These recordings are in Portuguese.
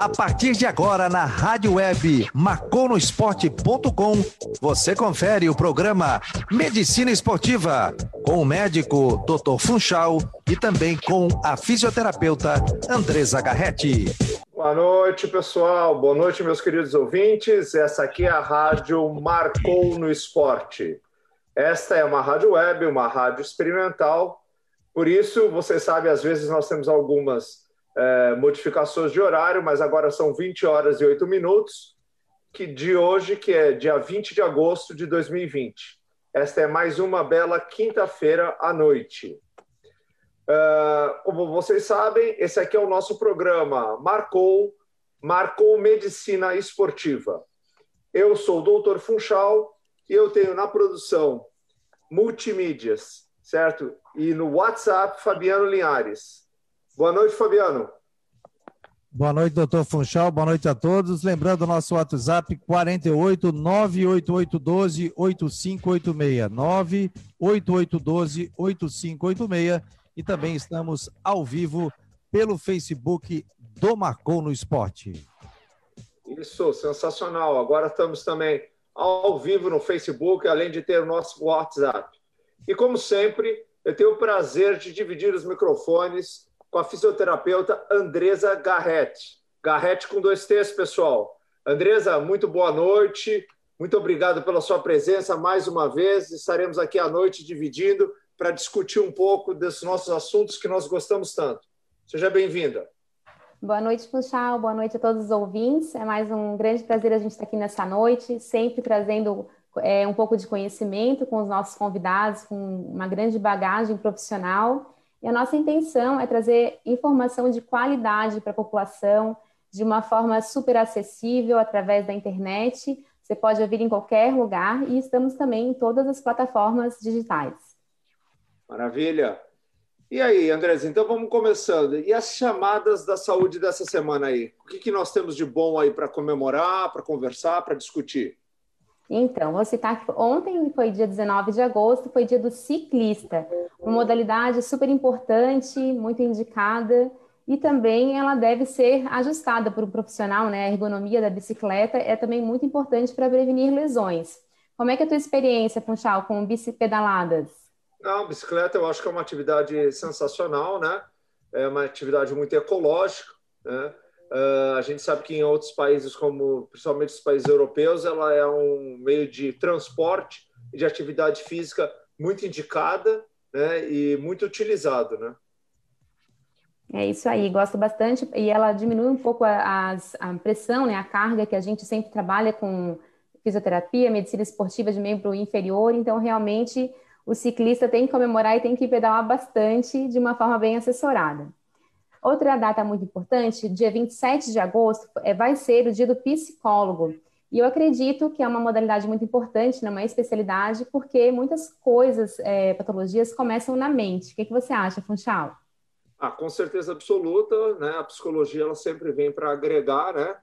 A partir de agora, na rádio web marconosport.com, você confere o programa Medicina Esportiva, com o médico Dr. Funchal e também com a fisioterapeuta Andresa Garretti. Boa noite, pessoal. Boa noite, meus queridos ouvintes. Essa aqui é a rádio Marcou no Esporte. Esta é uma rádio web, uma rádio experimental. Por isso, você sabe, às vezes nós temos algumas é, modificações de horário, mas agora são 20 horas e 8 minutos que de hoje, que é dia 20 de agosto de 2020. Esta é mais uma bela quinta-feira à noite. Uh, como vocês sabem, esse aqui é o nosso programa Marcou, Marcou Medicina Esportiva. Eu sou o Doutor Funchal e eu tenho na produção multimídias, certo? E no WhatsApp, Fabiano Linhares. Boa noite, Fabiano. Boa noite, doutor Funchal. Boa noite a todos. Lembrando o nosso WhatsApp 48 98812 8586 98812 8586 e também estamos ao vivo pelo Facebook do Marcou no Esporte. Isso, sensacional. Agora estamos também ao vivo no Facebook, além de ter o nosso WhatsApp. E como sempre, eu tenho o prazer de dividir os microfones com a fisioterapeuta Andresa Garretti. Garretti com dois T's, pessoal. Andresa, muito boa noite. Muito obrigado pela sua presença mais uma vez. Estaremos aqui à noite dividindo para discutir um pouco desses nossos assuntos que nós gostamos tanto. Seja bem-vinda. Boa noite, Funchal. Boa noite a todos os ouvintes. É mais um grande prazer a gente estar aqui nessa noite, sempre trazendo é, um pouco de conhecimento com os nossos convidados, com uma grande bagagem profissional e a nossa intenção é trazer informação de qualidade para a população, de uma forma super acessível através da internet. Você pode ouvir em qualquer lugar e estamos também em todas as plataformas digitais. Maravilha! E aí, Andrés, então vamos começando. E as chamadas da saúde dessa semana aí? O que, que nós temos de bom aí para comemorar, para conversar, para discutir? Então, vou citar que ontem foi dia 19 de agosto, foi dia do ciclista, uma modalidade super importante, muito indicada, e também ela deve ser ajustada por um profissional, né? A ergonomia da bicicleta é também muito importante para prevenir lesões. Como é que é a tua experiência, Funchal, com bicipedaladas? Não, bicicleta eu acho que é uma atividade sensacional, né? É uma atividade muito ecológica, né? Uh, a gente sabe que em outros países, como principalmente os países europeus, ela é um meio de transporte e de atividade física muito indicada né, e muito utilizado. Né? É isso aí, gosto bastante. E ela diminui um pouco a, a, pressão, né, a carga que a gente sempre trabalha com fisioterapia, medicina esportiva de membro inferior. Então, realmente, o ciclista tem que comemorar e tem que pedalar bastante de uma forma bem assessorada. Outra data muito importante, dia 27 de agosto, é, vai ser o dia do psicólogo. E eu acredito que é uma modalidade muito importante, não é especialidade, porque muitas coisas, é, patologias, começam na mente. O que, que você acha, Funchal? Ah, com certeza absoluta, né? A psicologia ela sempre vem para agregar, né?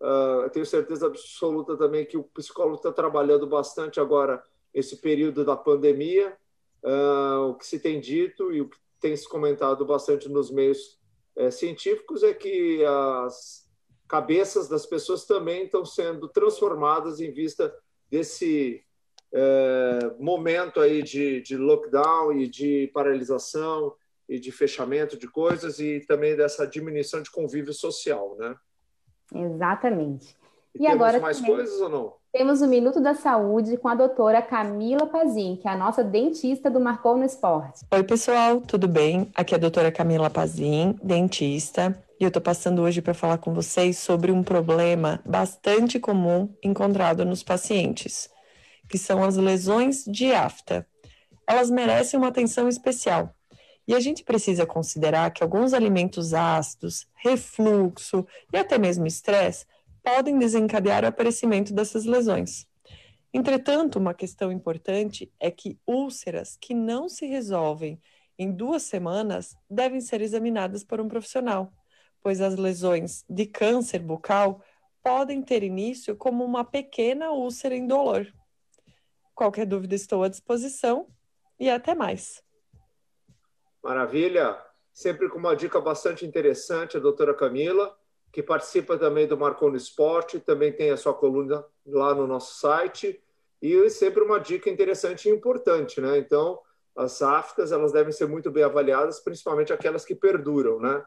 Uh, eu tenho certeza absoluta também que o psicólogo está trabalhando bastante agora esse período da pandemia. Uh, o que se tem dito e o que tem se comentado bastante nos meios é, científicos é que as cabeças das pessoas também estão sendo transformadas em vista desse é, momento aí de, de lockdown e de paralisação e de fechamento de coisas e também dessa diminuição de convívio social, né? Exatamente. E, e agora mais também... coisas ou não? Temos o Minuto da Saúde com a doutora Camila Pazin, que é a nossa dentista do Marcou no Esporte. Oi, pessoal, tudo bem? Aqui é a doutora Camila Pazin, dentista, e eu estou passando hoje para falar com vocês sobre um problema bastante comum encontrado nos pacientes, que são as lesões de afta. Elas merecem uma atenção especial. E a gente precisa considerar que alguns alimentos ácidos, refluxo e até mesmo estresse podem desencadear o aparecimento dessas lesões. Entretanto, uma questão importante é que úlceras que não se resolvem em duas semanas devem ser examinadas por um profissional, pois as lesões de câncer bucal podem ter início como uma pequena úlcera indolor. Qualquer dúvida, estou à disposição e até mais. Maravilha! Sempre com uma dica bastante interessante, a doutora Camila. Que participa também do Marconi Esporte, também tem a sua coluna lá no nosso site, e sempre uma dica interessante e importante, né? Então, as aftas elas devem ser muito bem avaliadas, principalmente aquelas que perduram, né?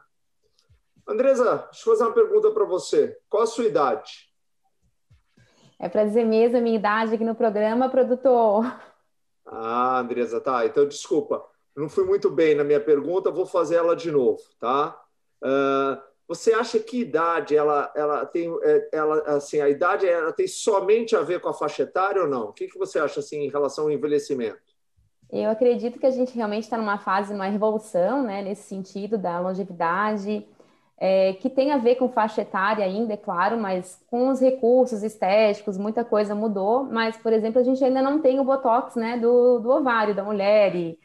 Andresa, deixa eu fazer uma pergunta para você. Qual a sua idade? É para dizer mesmo a minha idade aqui no programa, produtor. Ah, Andresa, tá. Então, desculpa. Não fui muito bem na minha pergunta, vou fazer ela de novo, tá? Uh, você acha que idade ela, ela tem, é, ela, assim, a idade ela tem somente a ver com a faixa etária ou não? O que, que você acha assim em relação ao envelhecimento? Eu acredito que a gente realmente está numa fase, uma revolução, né, nesse sentido da longevidade, é, que tem a ver com faixa etária ainda, é claro, mas com os recursos estéticos, muita coisa mudou. Mas, por exemplo, a gente ainda não tem o botox, né, do, do ovário da mulher e,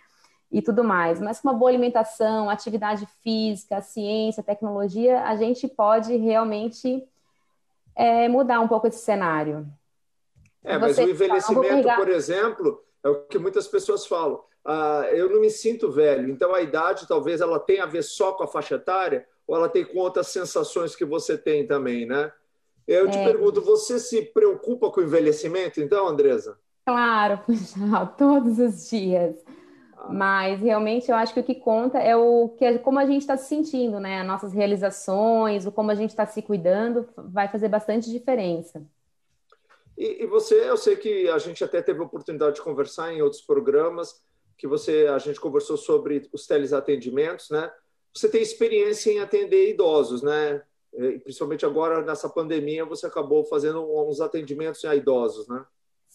e tudo mais. Mas com uma boa alimentação, atividade física, ciência, tecnologia, a gente pode realmente é, mudar um pouco esse cenário. É, mas o envelhecimento, por exemplo, é o que muitas pessoas falam. Ah, eu não me sinto velho, então a idade talvez ela tenha a ver só com a faixa etária ou ela tem com outras sensações que você tem também, né? Eu é. te pergunto, você se preocupa com o envelhecimento, então, Andresa? Claro, todos os dias. Mas realmente eu acho que o que conta é o que como a gente está se sentindo, né? As nossas realizações, o como a gente está se cuidando, vai fazer bastante diferença. E, e, você, eu sei que a gente até teve a oportunidade de conversar em outros programas, que você, a gente conversou sobre os teleatendimentos, né? Você tem experiência em atender idosos, né? E, principalmente agora nessa pandemia, você acabou fazendo uns atendimentos a idosos, né?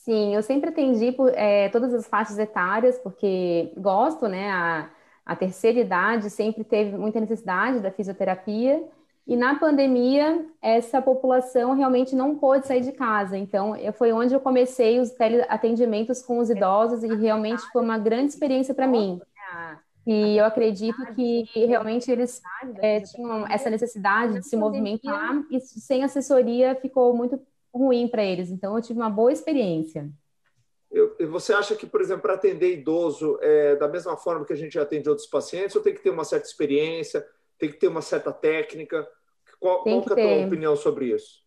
Sim, eu sempre atendi por é, todas as faixas etárias, porque gosto, né? A, a terceira idade sempre teve muita necessidade da fisioterapia. E na pandemia, essa população realmente não pôde sair de casa. Então, foi onde eu comecei os atendimentos com os idosos e realmente foi uma grande experiência para mim. E eu acredito que realmente eles é, tinham essa necessidade de se movimentar e sem assessoria ficou muito ruim para eles. Então, eu tive uma boa experiência. Eu, você acha que, por exemplo, para atender idoso, é da mesma forma que a gente atende outros pacientes, ou tem que ter uma certa experiência? tem que ter uma certa técnica. Qual, qual é a tua opinião sobre isso?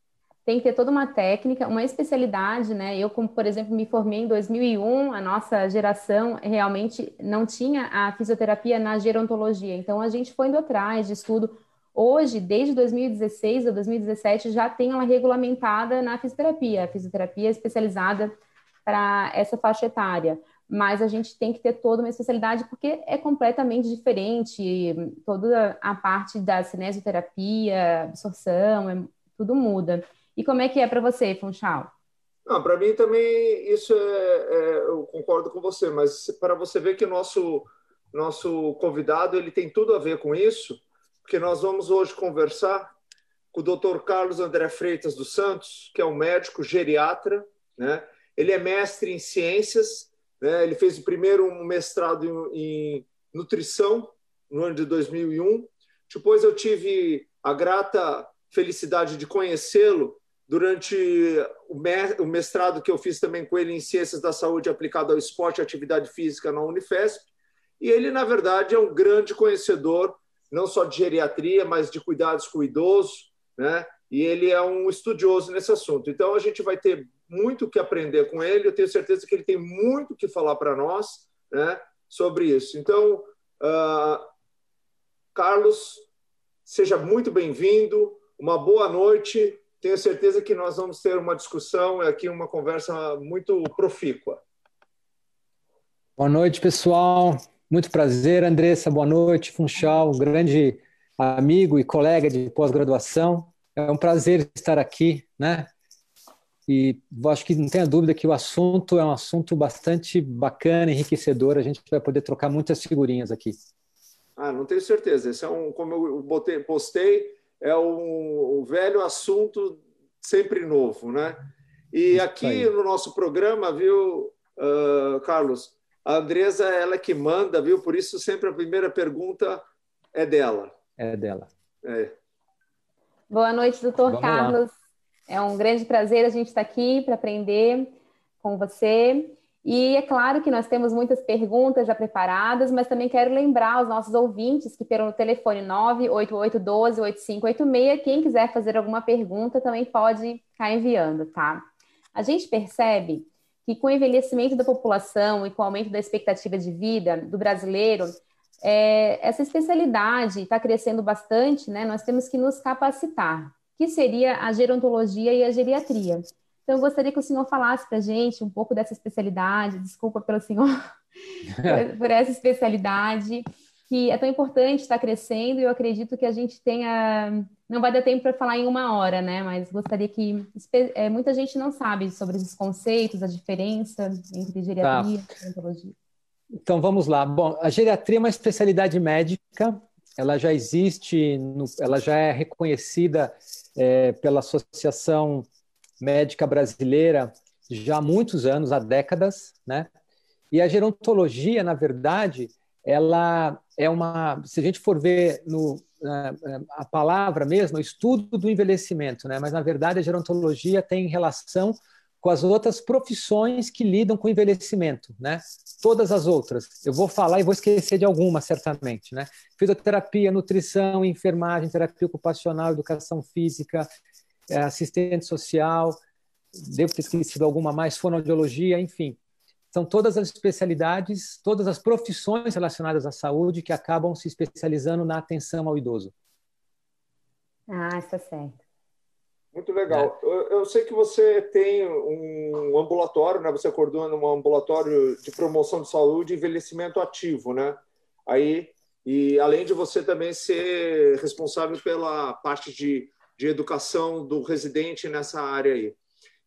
Tem que ter toda uma técnica, uma especialidade, né? Eu, como por exemplo, me formei em 2001, a nossa geração realmente não tinha a fisioterapia na gerontologia, então a gente foi indo atrás de estudo. Hoje, desde 2016 ou 2017, já tem ela regulamentada na fisioterapia, a fisioterapia especializada para essa faixa etária mas a gente tem que ter toda uma especialidade porque é completamente diferente, toda a parte da cinesioterapia, absorção, é, tudo muda. E como é que é para você, Funchal? Para mim também isso é, é, eu concordo com você, mas para você ver que o nosso nosso convidado ele tem tudo a ver com isso, porque nós vamos hoje conversar com o Dr. Carlos André Freitas dos Santos, que é um médico geriatra, né? Ele é mestre em ciências né? Ele fez primeiro um mestrado em, nutrição no ano de 2001. Depois eu tive a grata felicidade de conhecê-lo durante o mestrado que eu fiz também com ele em Ciências da Saúde aplicado ao esporte e atividade física na Unifesp. E ele, na verdade, é um grande conhecedor, não só de geriatria, mas de cuidados com o idoso, né? E ele é um estudioso nesse assunto. Então, a gente vai ter muito que aprender com ele. Eu tenho certeza que ele tem muito que falar para nós né, sobre isso. Então, uh, Carlos, seja muito bem-vindo. Uma boa noite. Tenho certeza que nós vamos ter uma discussão aqui, uma conversa muito profícua. Boa noite, pessoal. Muito prazer, Andressa. Boa noite, Funchal, um grande amigo e colega de pós-graduação. É um prazer estar aqui, né? E acho que não tenha dúvida que o assunto é um assunto bastante bacana, enriquecedor. A gente vai poder trocar muitas figurinhas aqui. Ah, não tenho certeza. Esse é um, como eu botei, postei, é um, um velho assunto sempre novo, né? E aqui no nosso programa, viu, uh, Carlos, a Andresa ela é que manda, viu? Por isso sempre a primeira pergunta é dela. É dela. É. Boa noite, doutor Vamos Carlos. Lá. É um grande prazer a gente estar aqui para aprender com você. E é claro que nós temos muitas perguntas já preparadas, mas também quero lembrar aos nossos ouvintes que pelo telefone 988128586, quem quiser fazer alguma pergunta também pode estar enviando, tá? A gente percebe que com o envelhecimento da população e com o aumento da expectativa de vida do brasileiro, é, essa especialidade está crescendo bastante, né? Nós temos que nos capacitar, que seria a gerontologia e a geriatria. Então, eu gostaria que o senhor falasse para a gente um pouco dessa especialidade, desculpa pelo senhor, por essa especialidade, que é tão importante, está crescendo, e eu acredito que a gente tenha. Não vai dar tempo para falar em uma hora, né? Mas gostaria que. É, muita gente não sabe sobre os conceitos, a diferença entre geriatria tá. e gerontologia. Então vamos lá. Bom, a geriatria é uma especialidade médica, ela já existe, no, ela já é reconhecida é, pela Associação Médica Brasileira já há muitos anos, há décadas, né? E a gerontologia, na verdade, ela é uma, se a gente for ver no, a palavra mesmo, o estudo do envelhecimento, né? Mas na verdade a gerontologia tem relação com as outras profissões que lidam com envelhecimento, né? Todas as outras. Eu vou falar e vou esquecer de alguma, certamente, né? Fisioterapia, nutrição, enfermagem, terapia ocupacional, educação física, é, assistente social, devo ter esquecido alguma mais, fonoaudiologia, enfim. São todas as especialidades, todas as profissões relacionadas à saúde que acabam se especializando na atenção ao idoso. Ah, está certo. Muito legal. É. Eu, eu, sei que você tem um ambulatório, né? Você coordena um ambulatório de promoção de saúde e envelhecimento ativo, né? Aí, e além de você também ser responsável pela parte de, de educação do residente nessa área aí.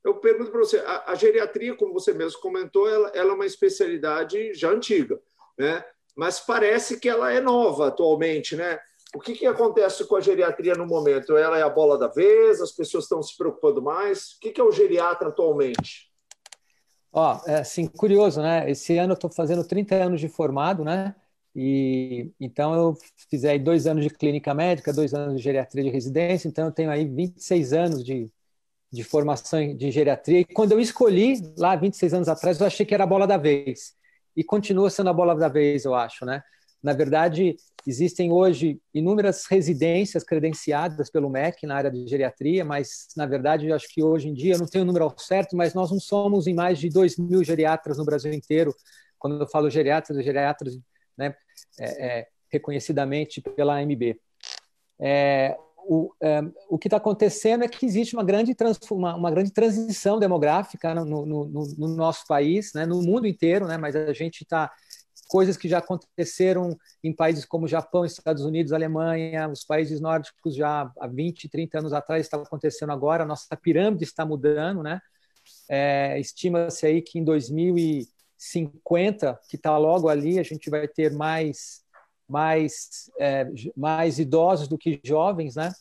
Eu pergunto para você, a, a, geriatria, como você mesmo comentou, ela, ela é uma especialidade já antiga, né? Mas parece que ela é nova atualmente, né? O que, que acontece com a geriatria no momento? Ela é a bola da vez? As pessoas estão se preocupando mais? O que, que é o geriatra atualmente? Ó, é assim, curioso, né? Esse ano eu estou fazendo 30 anos de formado, né? E então eu fiz aí dois anos de clínica médica, dois anos de geriatria de residência, então eu tenho aí 26 anos de, de formação de geriatria. E quando eu escolhi, lá 26 anos atrás, eu achei que era a bola da vez. E continua sendo a bola da vez, eu acho, né? Na verdade, existem hoje inúmeras residências credenciadas pelo MEC na área de geriatria, mas, na verdade, eu acho que hoje em dia, eu não tenho o número certo, mas nós não somos em mais de 2 mil geriatras no Brasil inteiro. Quando eu falo geriatras, geriatras né, é, é, reconhecidamente pela AMB. É, o, é, o que está acontecendo é que existe uma grande, uma, uma grande transição demográfica no, no, no, no nosso país, né, no mundo inteiro, né, mas a gente está coisas que já aconteceram em países como Japão, Estados Unidos, Alemanha, os países nórdicos já há 20, 30 anos atrás está acontecendo agora, a nossa pirâmide está mudando, né? É, Estima-se aí que em 2050, que está logo ali, a gente vai ter mais, mais, é, mais idosos do que jovens, né?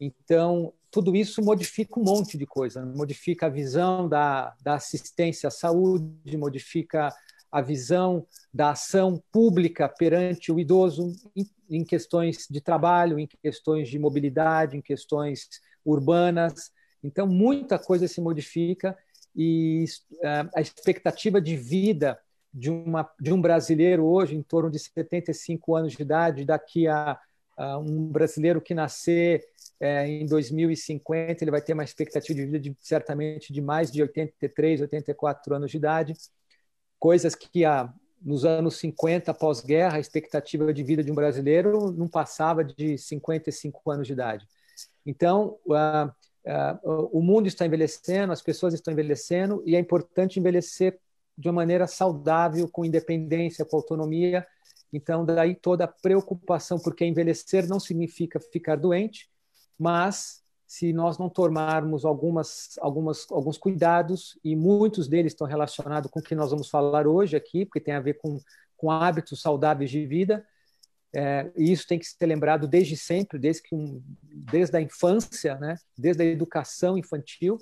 Então, tudo isso modifica um monte de coisa, modifica a visão da, da assistência à saúde, modifica a visão da ação pública perante o idoso em, em questões de trabalho, em questões de mobilidade, em questões urbanas. Então, muita coisa se modifica e uh, a expectativa de vida de, uma, de um brasileiro hoje, em torno de 75 anos de idade, daqui a, a um brasileiro que nascer é, em 2050, ele vai ter uma expectativa de vida de, certamente de mais de 83, 84 anos de idade coisas que há nos anos 50, pós-guerra, a expectativa de vida de um brasileiro não passava de 55 anos de idade. Então, uh, uh, o mundo está envelhecendo, as pessoas estão envelhecendo, e é importante envelhecer de uma maneira saudável, com independência, com autonomia. Então, daí toda a preocupação, porque envelhecer não significa ficar doente, mas se nós não tomarmos algumas, algumas, alguns cuidados, e muitos deles estão relacionados com o que nós vamos falar hoje aqui, porque tem a ver com, com hábitos saudáveis de vida, é, e isso tem que ser lembrado desde sempre, desde, que um, desde a infância, né? desde a educação infantil.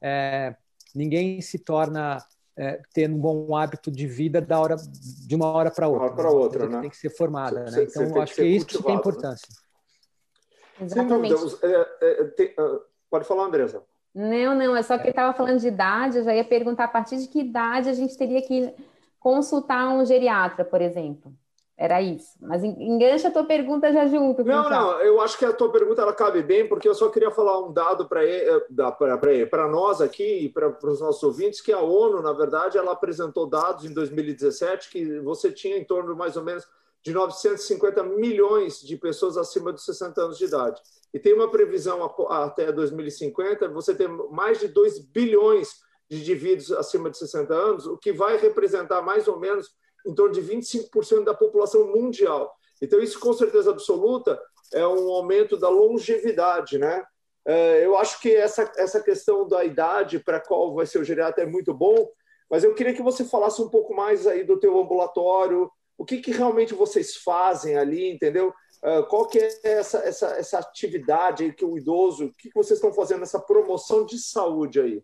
É, ninguém se torna é, tendo um bom hábito de vida da hora, de uma hora para outra. Uma hora para outra, né? Tem que ser formada. Né? Então, acho que, que isso que tem né? importância. Exatamente. Sem dúvida. É, é, tem, uh, pode falar, Andresa. Não, não, é só que ele estava falando de idade, eu já ia perguntar a partir de que idade a gente teria que consultar um geriatra, por exemplo. Era isso. Mas engancha a tua pergunta já junto. Não, não, eu acho que a tua pergunta ela cabe bem, porque eu só queria falar um dado para nós aqui e para os nossos ouvintes, que a ONU, na verdade, ela apresentou dados em 2017 que você tinha em torno mais ou menos de 950 milhões de pessoas acima de 60 anos de idade. E tem uma previsão até 2050, você tem mais de 2 bilhões de indivíduos acima de 60 anos, o que vai representar mais ou menos em torno de 25% da população mundial. Então, isso, com certeza absoluta, é um aumento da longevidade, né? É, eu acho que essa, essa questão da idade para qual vai ser o geriatra é muito bom, mas eu queria que você falasse um pouco mais aí do teu ambulatório, o que, que realmente vocês fazem ali, entendeu? É, qual que é essa, essa, essa atividade que o idoso, o que, que vocês estão fazendo nessa promoção de saúde aí?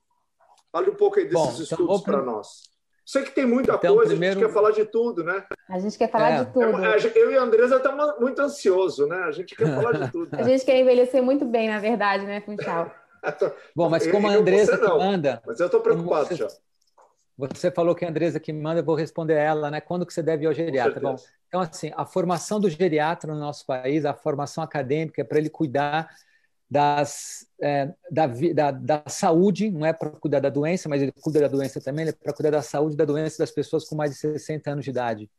Fale um pouco aí desses Bom, então estudos para nós. Sei que tem muita então, coisa, primeiro... a gente quer falar de tudo, né? A gente quer falar é. de tudo. Eu e a Andresa estamos muito ansiosos, né? A gente quer falar de tudo. a gente quer envelhecer muito bem, na verdade, né, Funchal? Bom, mas como a Andresa que manda... Mas eu estou preocupado você, já. Você falou que a Andresa que manda, eu vou responder a ela, né? Quando que você deve ir ao geriatra? Bom, então, assim, a formação do geriatra no nosso país, a formação acadêmica é para ele cuidar das, é, da, da, da, saúde, não é para cuidar da doença, mas ele cuida da doença também, ele é para cuidar da saúde da doença das pessoas com mais de 60 anos de idade.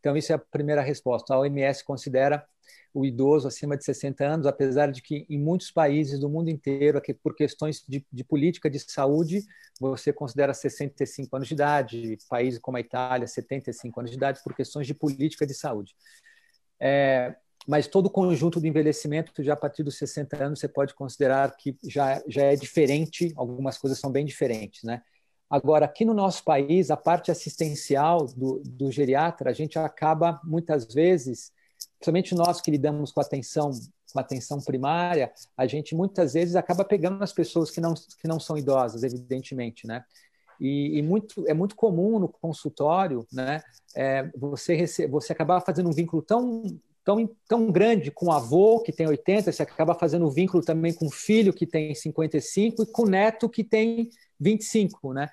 Então, isso é a primeira resposta. A OMS considera o idoso acima de 60 anos, apesar de que em muitos países do mundo inteiro, por questões de, de política de saúde, você considera 65 anos de idade, países como a Itália, 75 anos de idade, por questões de política de saúde. É, mas todo o conjunto do envelhecimento, já a partir dos 60 anos, você pode considerar que já, já é diferente, algumas coisas são bem diferentes, né? Agora, aqui no nosso país, a parte assistencial do, do geriatra, a gente acaba, muitas vezes, principalmente nós que lidamos com atenção com atenção primária, a gente muitas vezes acaba pegando as pessoas que não, que não são idosas, evidentemente, né? E, e, muito, é muito comum no consultório né, é, você, rece você acabar fazendo um vínculo tão tão, tão grande com o avô, que tem 80, você acaba fazendo vínculo também com o filho, que tem 55, e com o neto, que tem 25, né?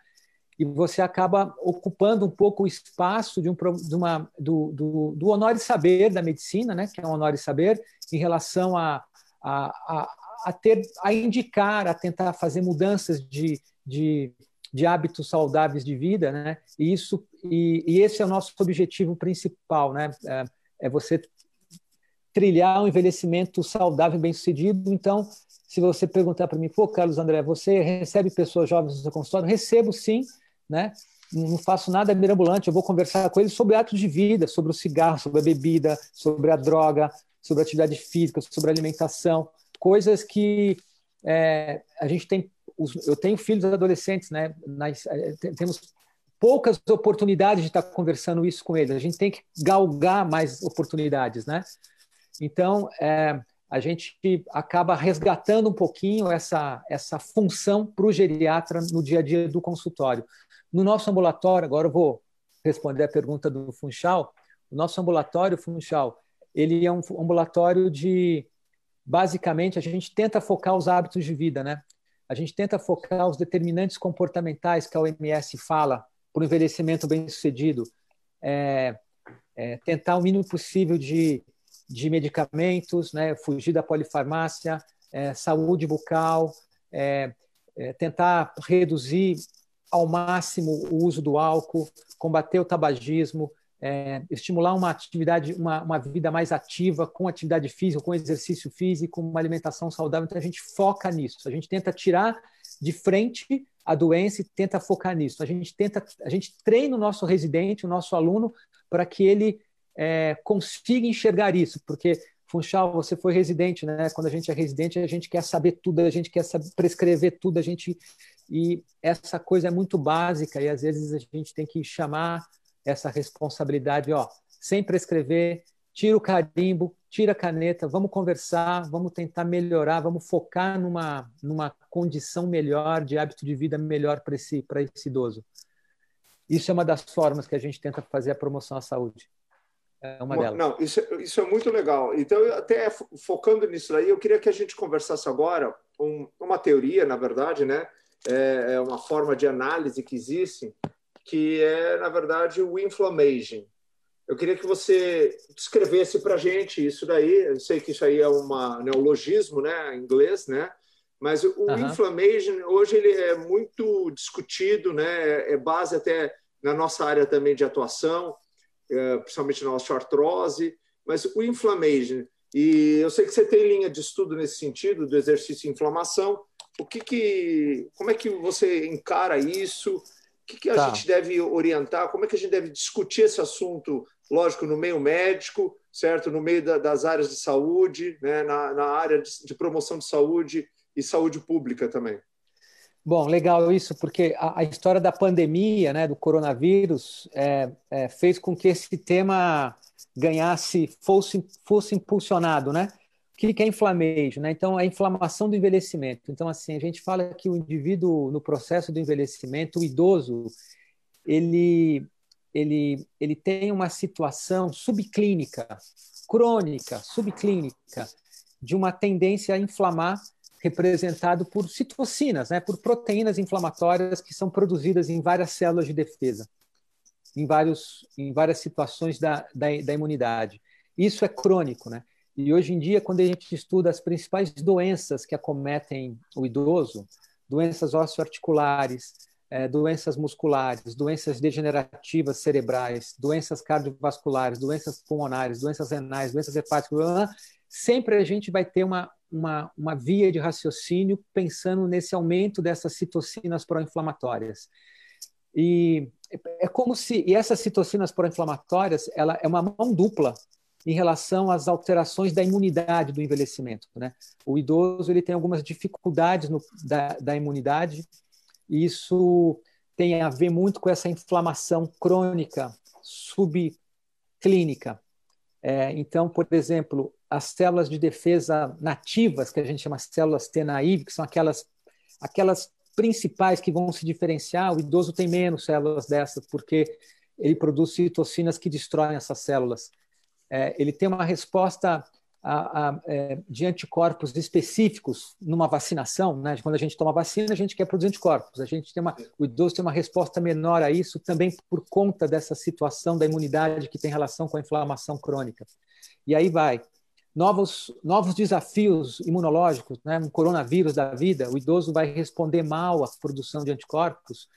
E você acaba ocupando um pouco o espaço de um, de uma, do, do, do honoris saber da medicina, né? que é um honoris saber, em relação a, a, a, a, ter, a indicar, a tentar fazer mudanças de, de, de hábitos saudáveis de vida, né? E isso e, e, esse é o nosso objetivo principal, né? É, é você trilhar um envelhecimento saudável e bem-sucedido. Então, se você perguntar para mim, pô, Carlos André, você recebe pessoas jovens no seu consultório? Recebo sim, né? Não faço nada mirabolante, eu vou conversar com eles sobre hábitos de vida, sobre o cigarro, sobre a bebida, sobre a droga, sobre a atividade física, sobre a alimentação, coisas que é, a gente tem. Eu tenho filhos adolescentes, né? É, temos poucas oportunidades de estar conversando isso com eles. A gente tem que galgar mais oportunidades, né? Então, é, a gente acaba resgatando um pouquinho essa, essa função para o geriatra no dia a dia do consultório. No nosso ambulatório, agora eu vou responder a pergunta do Funchal, o nosso ambulatório, Funchal, ele é um ambulatório de, basicamente, a gente tenta focar os hábitos de vida, né? A gente tenta focar os determinantes comportamentais que a OMS fala para o envelhecimento bem-sucedido, é, é, tentar o mínimo possível de de medicamentos, né, fugir da polifarmácia, é, saúde bucal, é, é, tentar reduzir ao máximo o uso do álcool, combater o tabagismo, é, estimular uma atividade, uma, uma vida mais ativa, com atividade física, com exercício físico, uma alimentação saudável. Então a gente foca nisso, a gente tenta tirar de frente a doença e tenta focar nisso. A gente tenta, a gente treina o nosso residente, o nosso aluno, para que ele é, consiga enxergar isso, porque Funchal, você foi residente, né? Quando a gente é residente, a gente quer saber tudo, a gente quer saber, prescrever tudo, a gente e essa coisa é muito básica e às vezes a gente tem que chamar essa responsabilidade, ó, sem prescrever, tira o carimbo, tira a caneta, vamos conversar, vamos tentar melhorar, vamos focar numa numa condição melhor, de hábito de vida melhor para esse para esse idoso. Isso é uma das formas que a gente tenta fazer a promoção à saúde. É uma delas. Não, isso, isso é muito legal. Então, até focando nisso aí, eu queria que a gente conversasse agora um, uma teoria, na verdade, né? É, é uma forma de análise que existe, que é, na verdade, o inflammation. Eu queria que você descrevesse para a gente isso daí. Eu sei que isso aí é um neologismo, né, em inglês, né? Mas o uhum. inflammation hoje ele é muito discutido, né? É base até na nossa área também de atuação, é, principalmente na osteoartrose. Mas o inflammation e eu sei que você tem linha de estudo nesse sentido do exercício de inflamação. O que, que como é que você encara isso? O que, que a tá. gente deve orientar? Como é que a gente deve discutir esse assunto? Lógico, no meio médico, certo? No meio da, das áreas de saúde, né? na, na área de, de promoção de saúde e saúde pública também. Bom, legal isso, porque a, a, história da pandemia, né, do coronavírus, é, é, fez com que esse tema ganhasse, fosse, fosse impulsionado, né? O que é inflamejo, né? Então, é a inflamação do envelhecimento. Então, assim, a gente fala que o indivíduo, no processo do envelhecimento, o idoso, ele, ele, ele tem uma situação subclínica, crônica, subclínica, de uma tendência a inflamar representado por citocinas, né, por proteínas inflamatórias que são produzidas em várias células de defesa, em, vários, em várias situações da, da, da imunidade. Isso é crônico, né? E hoje em dia, quando a gente estuda as principais doenças que acometem o idoso, doenças osteoarticulares, é, doenças musculares, doenças degenerativas cerebrais, doenças cardiovasculares, doenças pulmonares, doenças renais, doenças hepáticas, sempre a gente vai ter uma, uma, uma via de raciocínio pensando nesse aumento dessas citocinas pró-inflamatórias. E é como se e essas citocinas pró-inflamatórias ela é uma mão dupla em relação às alterações da imunidade do envelhecimento. Né? O idoso ele tem algumas dificuldades no, da, da imunidade e isso tem a ver muito com essa inflamação crônica subclínica. É, então, por exemplo, as células de defesa nativas, que a gente chama células TNAIV, que são aquelas, aquelas principais que vão se diferenciar, o idoso tem menos células dessas, porque ele produz citocinas que destroem essas células. É, ele tem uma resposta a, a, é, de anticorpos específicos numa vacinação, né? Quando a gente toma vacina, a gente quer produzir anticorpos. A gente tem uma, o idoso tem uma resposta menor a isso também por conta dessa situação da imunidade que tem relação com a inflamação crônica. E aí vai novos, novos desafios imunológicos, né? um coronavírus da vida, o idoso vai responder mal à produção de anticorpos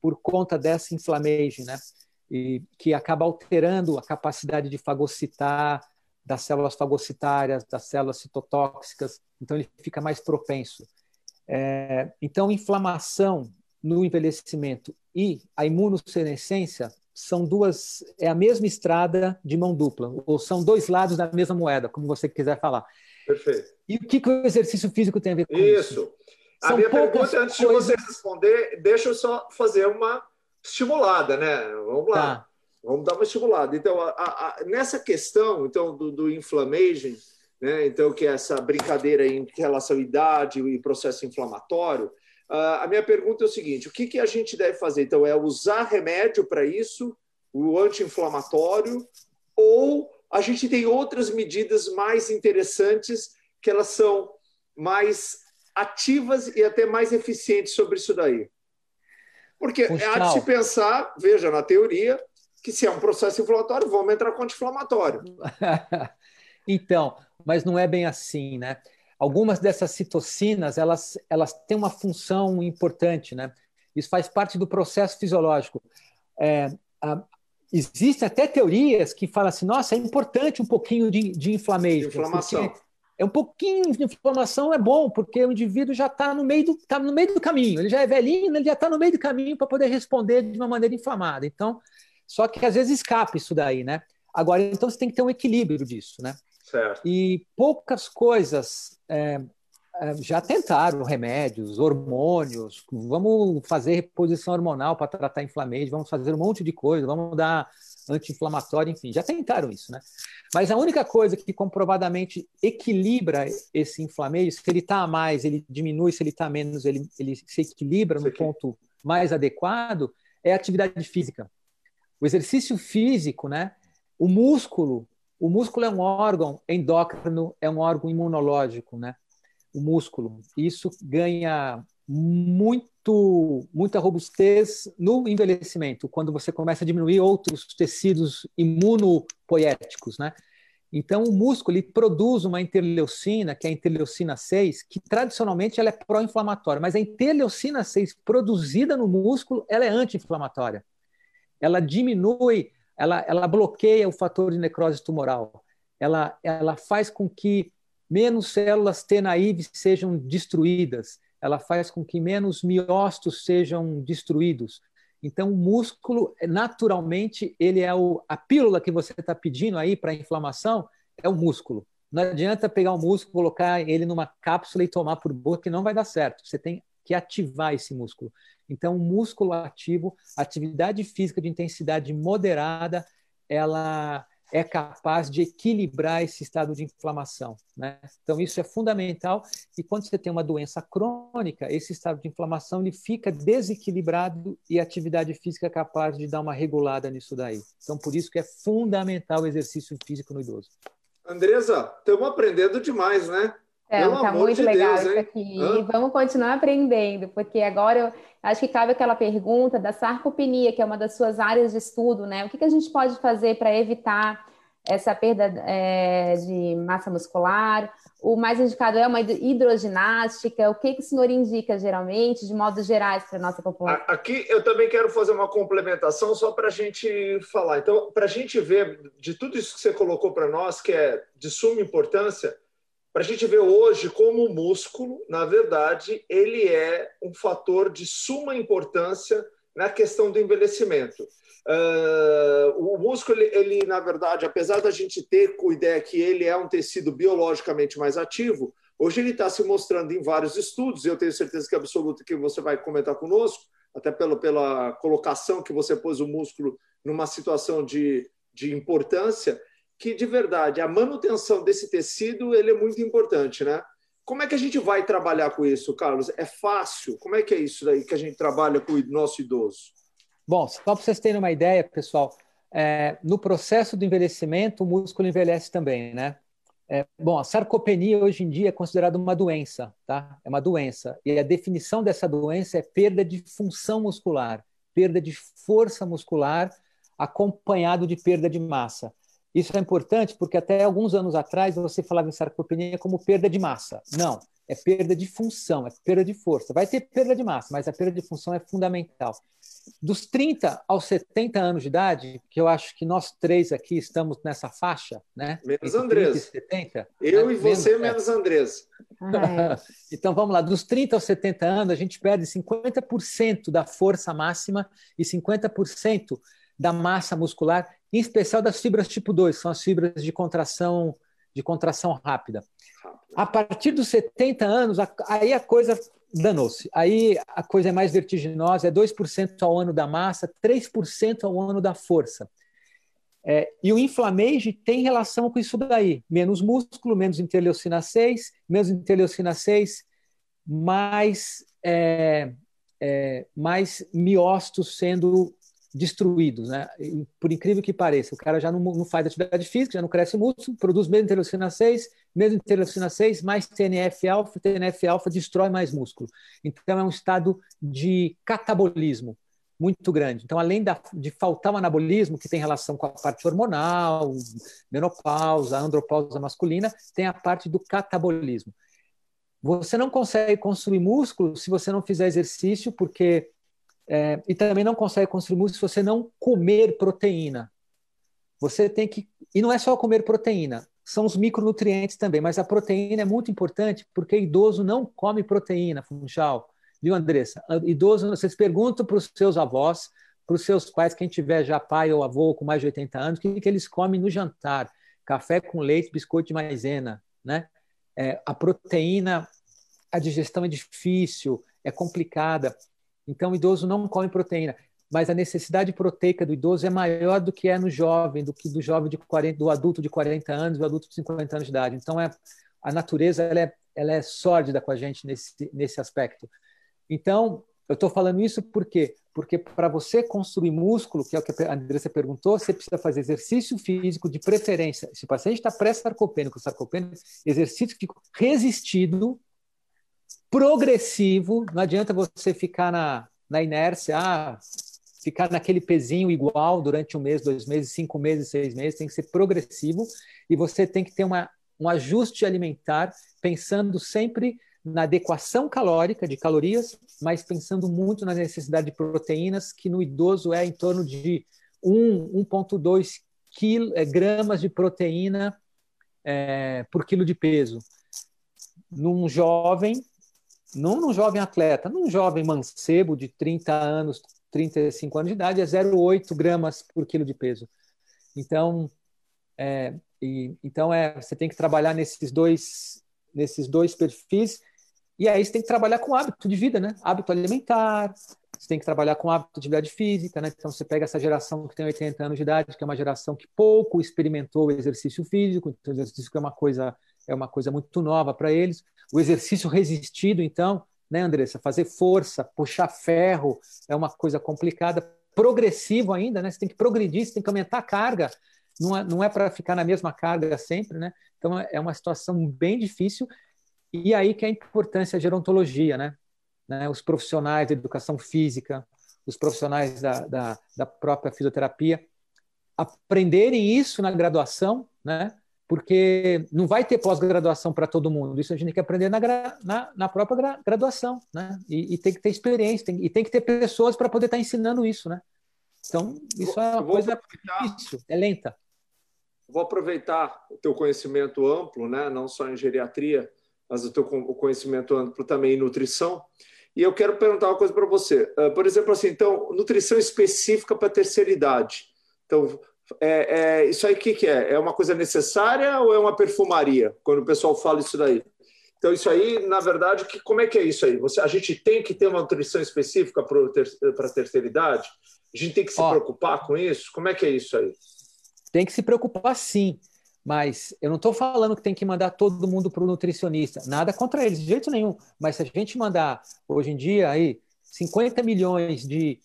por conta dessa inflammation, né? E que acaba alterando a capacidade de fagocitar das células fagocitárias, das células citotóxicas, então ele fica mais propenso. É, então, inflamação no envelhecimento e a imunossenescência são duas, é a mesma estrada de mão dupla, ou são dois lados da mesma moeda, como você quiser falar. Perfeito. E o que, que o exercício físico tem a ver com isso? Isso. A são minha pergunta, antes de você responder, deixa eu só fazer uma estimulada, né? Vamos lá. Tá. Vamos dar uma estimulada. Então, a, a, nessa questão então do, do inflammation, né? Então, que é essa brincadeira em relação à idade e processo inflamatório, a minha pergunta é o seguinte: o que, que a gente deve fazer? Então, é usar remédio para isso, o anti-inflamatório, ou a gente tem outras medidas mais interessantes que elas são mais ativas e até mais eficientes sobre isso daí? Porque Puxa, há de se pensar, veja, na teoria, que se é um processo inflamatório, vamos entrar com anti-inflamatório. então, mas não é bem assim, né? Algumas dessas citocinas elas, elas têm uma função importante, né? Isso faz parte do processo fisiológico. É, a, existem até teorias que falam assim, nossa, é importante um pouquinho de, de inflamação. É um pouquinho de inflamação é bom, porque o indivíduo já está no meio do tá no meio do caminho. Ele já é velhinho, ele já está no meio do caminho para poder responder de uma maneira inflamada. Então, só que às vezes escapa isso daí, né? Agora, então você tem que ter um equilíbrio disso, né? Certo. E poucas coisas é, é, já tentaram remédios, hormônios, vamos fazer reposição hormonal para tratar inflamação, vamos fazer um monte de coisa, vamos dar anti-inflamatório, enfim, já tentaram isso, né? Mas a única coisa que comprovadamente equilibra esse inflamação, se ele está a mais, ele diminui, se ele está a menos, ele, ele se equilibra no ponto mais adequado, é a atividade física. O exercício físico, né? O músculo, o músculo é um órgão endócrino, é um órgão imunológico, né? O músculo. Isso ganha muito muita robustez no envelhecimento, quando você começa a diminuir outros tecidos imunopoéticos, né? Então, o músculo ele produz uma interleucina, que é a interleucina 6, que tradicionalmente ela é pró-inflamatória, mas a interleucina 6 produzida no músculo, ela é anti-inflamatória. Ela diminui, ela, ela bloqueia o fator de necrose tumoral. Ela, ela faz com que menos células T naíves sejam destruídas. Ela faz com que menos miócitos sejam destruídos. Então, o músculo, naturalmente, ele é o, a pílula que você está pedindo aí para inflamação é o músculo. Não adianta pegar o músculo, colocar ele numa cápsula e tomar por boca, que não vai dar certo. Você tem que ativar esse músculo. Então, músculo ativo, atividade física de intensidade moderada, ela é capaz de equilibrar esse estado de inflamação. Né? Então, isso é fundamental. E quando você tem uma doença crônica, esse estado de inflamação ele fica desequilibrado e a atividade física é capaz de dar uma regulada nisso daí. Então, por isso que é fundamental o exercício físico no idoso. Andresa, estamos aprendendo demais, né? É, tá muito de legal Deus, isso aqui. Hã? Vamos continuar aprendendo, porque agora eu acho que cabe aquela pergunta da sarcopenia, que é uma das suas áreas de estudo, né? O que, que a gente pode fazer para evitar essa perda é, de massa muscular? O mais indicado é uma hidroginástica. O que, que o senhor indica geralmente, de modo gerais, para a nossa população? Aqui eu também quero fazer uma complementação só para a gente falar. Então, para a gente ver de tudo isso que você colocou para nós, que é de suma importância, para a gente ver hoje como o músculo, na verdade, ele é um fator de suma importância na questão do envelhecimento. Uh, o músculo, ele, ele, na verdade, apesar da gente ter a ideia que ele é um tecido biologicamente mais ativo, hoje ele está se mostrando em vários estudos, e eu tenho certeza que é absoluta que você vai comentar conosco, até pela, pela colocação que você pôs o músculo numa situação de, de importância, que de verdade a manutenção desse tecido ele é muito importante, né? Como é que a gente vai trabalhar com isso, Carlos? É fácil? Como é que é isso daí que a gente trabalha com o nosso idoso? Bom, só para vocês terem uma ideia, pessoal, é, no processo do envelhecimento, o músculo envelhece também, né? É, bom, a sarcopenia hoje em dia é considerada uma doença, tá? É uma doença. E a definição dessa doença é perda de função muscular, perda de força muscular acompanhado de perda de massa. Isso é importante porque até alguns anos atrás você falava em sarcopenia como perda de massa. Não, é perda de função, é perda de força. Vai ter perda de massa, mas a perda de função é fundamental. Dos 30 aos 70 anos de idade, que eu acho que nós três aqui estamos nessa faixa, né? Menos Andrés. 70, eu né? e você, menos, menos Andrés. Ah, é. então vamos lá, dos 30 aos 70 anos, a gente perde 50% da força máxima e 50% da massa muscular, em especial das fibras tipo 2, são as fibras de contração de contração rápida. A partir dos 70 anos, aí a coisa danou-se. Aí a coisa é mais vertiginosa, é 2% ao ano da massa, 3% ao ano da força. É, e o inflamage tem relação com isso daí. Menos músculo, menos interleucina 6, menos interleucina 6, mais, é, é, mais miócitos sendo destruídos, né? Por incrível que pareça, o cara já não, não faz atividade física, já não cresce músculo, produz menos interleucina 6, menos interleucina 6, mais TNF-alfa, TNF-alfa destrói mais músculo. Então é um estado de catabolismo muito grande. Então, além da, de faltar o anabolismo, que tem relação com a parte hormonal, menopausa, andropausa masculina, tem a parte do catabolismo. Você não consegue construir músculo se você não fizer exercício, porque é, e também não consegue construir músculo se você não comer proteína. Você tem que. E não é só comer proteína, são os micronutrientes também, mas a proteína é muito importante porque idoso não come proteína, Funchal. Viu, Andressa? Idoso, vocês perguntam para os seus avós, para os seus pais, quem tiver já pai ou avô com mais de 80 anos, o que, que eles comem no jantar? Café com leite, biscoito de maisena, né? É, a proteína, a digestão é difícil, é complicada. Então, o idoso não come proteína, mas a necessidade proteica do idoso é maior do que é no jovem, do que do jovem de 40, do adulto de 40 anos, do adulto de 50 anos de idade. Então, é, a natureza ela é, ela é sórdida com a gente nesse, nesse aspecto. Então, eu estou falando isso porque porque para você construir músculo, que é o que a Andressa perguntou, você precisa fazer exercício físico de preferência. Se o paciente está pré-sarcopênico, sarcopênico, exercício físico resistido, progressivo, não adianta você ficar na, na inércia, ah, ficar naquele pezinho igual durante um mês, dois meses, cinco meses, seis meses, tem que ser progressivo e você tem que ter uma, um ajuste alimentar pensando sempre na adequação calórica de calorias, mas pensando muito na necessidade de proteínas, que no idoso é em torno de 1, 1,2 é, gramas de proteína é, por quilo de peso. Num jovem, não num jovem atleta, num jovem mancebo de 30 anos, 35 anos de idade, é 0,8 gramas por quilo de peso. Então, é, e, então é, você tem que trabalhar nesses dois, nesses dois perfis e aí você tem que trabalhar com hábito de vida, né? Hábito alimentar, você tem que trabalhar com hábito de atividade física, né? Então você pega essa geração que tem 80 anos de idade, que é uma geração que pouco experimentou o exercício físico, então o exercício é uma coisa é uma coisa muito nova para eles. O exercício resistido, então, né, Andressa, fazer força, puxar ferro é uma coisa complicada, progressivo ainda, né? Você tem que progredir, você tem que aumentar a carga. Não é, não é para ficar na mesma carga sempre, né? Então é uma situação bem difícil e aí que é a importância da gerontologia, né? né? Os profissionais da educação física, os profissionais da, da, da própria fisioterapia, aprenderem isso na graduação, né? Porque não vai ter pós-graduação para todo mundo. Isso a gente tem que aprender na, na, na própria graduação, né? E, e, tem que ter experiência, tem, e tem que ter pessoas para poder estar tá ensinando isso, né? Então, isso é uma coisa difícil, é lenta. Vou aproveitar o teu conhecimento amplo, né? Não só em geriatria, mas o teu conhecimento amplo também em nutrição. E eu quero perguntar uma coisa para você. Ah, por exemplo, assim, então, nutrição específica para terceira idade. Então, é, é, isso aí o que, que é? É uma coisa necessária ou é uma perfumaria? Quando o pessoal fala isso daí. Então, isso aí, na verdade, que, como é que é isso aí? Você, a gente tem que ter uma nutrição específica para a terceira idade? A gente tem que se Ó, preocupar com isso? Como é que é isso aí? Tem que se preocupar, sim. Mas eu não estou falando que tem que mandar todo mundo para o nutricionista. Nada contra eles, de jeito nenhum. Mas se a gente mandar, hoje em dia, aí, 50 milhões de,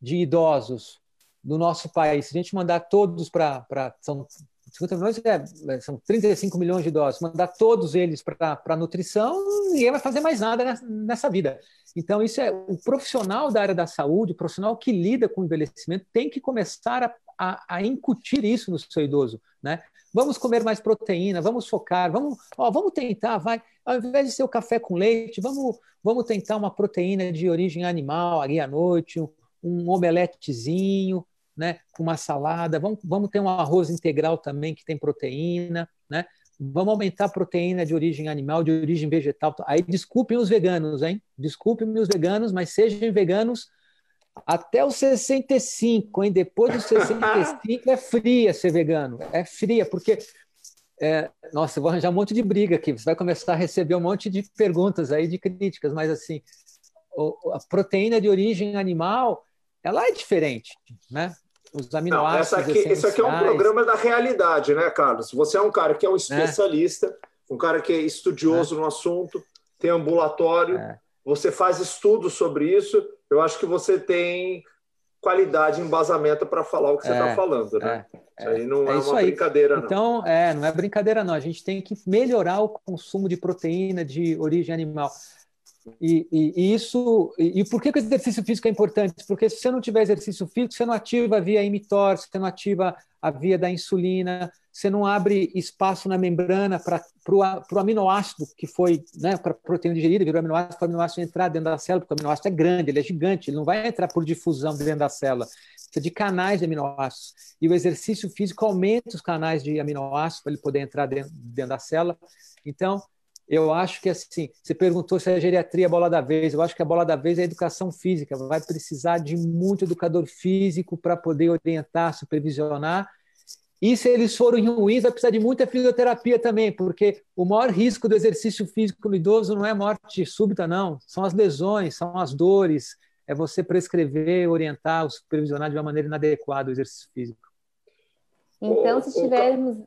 de idosos no nosso país, se a gente mandar todos para. São 50 milhões, é, são 35 milhões de idosos, mandar todos eles para nutrição, ninguém vai fazer mais nada nessa, nessa vida. Então, isso é o profissional da área da saúde, o profissional que lida com o envelhecimento, tem que começar a, a, a incutir isso no seu idoso. Né? Vamos comer mais proteína, vamos focar, vamos, ó, vamos tentar, vai, ao invés de ser o café com leite, vamos, vamos tentar uma proteína de origem animal ali à noite, um, um omeletezinho, né, com uma salada, vamos, vamos ter um arroz integral também que tem proteína, né? Vamos aumentar a proteína de origem animal, de origem vegetal. Aí desculpem os veganos, hein? Desculpem os veganos, mas sejam veganos até os 65, hein? Depois dos 65 é fria ser vegano. É fria, porque. É, nossa, vou arranjar um monte de briga aqui. Você vai começar a receber um monte de perguntas aí, de críticas, mas assim, a proteína de origem animal, ela é diferente, né? Os aminoácidos. Não, essa aqui, isso aqui é um programa da realidade, né, Carlos? Você é um cara que é um especialista, é. um cara que é estudioso é. no assunto, tem ambulatório, é. você faz estudos sobre isso eu acho que você tem qualidade, embasamento para falar o que você está é, falando, né? É, isso aí não é, é uma brincadeira, não. Então, é, não é brincadeira, não. A gente tem que melhorar o consumo de proteína de origem animal. E, e, isso, e, e, por que, que o exercício físico é importante? Porque se você não tiver exercício físico, você não ativa a via mTOR, você não ativa a via da insulina, você não abre espaço na membrana para o aminoácido que foi, né, para a proteína digerida, virou aminoácido, para o aminoácido entrar dentro da célula, porque o aminoácido é grande, ele é gigante, ele não vai entrar por difusão dentro da célula. Precisa de canais de aminoácidos. E o exercício físico aumenta os canais de aminoácidos para ele poder entrar dentro, dentro da célula. Então, eu acho que assim, você perguntou se a geriatria é a bola da vez. Eu acho que a bola da vez é a educação física. Vai precisar de muito educador físico para poder orientar, supervisionar e se eles forem ruins, vai precisar de muita fisioterapia também, porque o maior risco do exercício físico no idoso não é morte súbita, não. São as lesões, são as dores. É você prescrever, orientar, supervisionar de uma maneira inadequada o exercício físico. Então, se tivermos.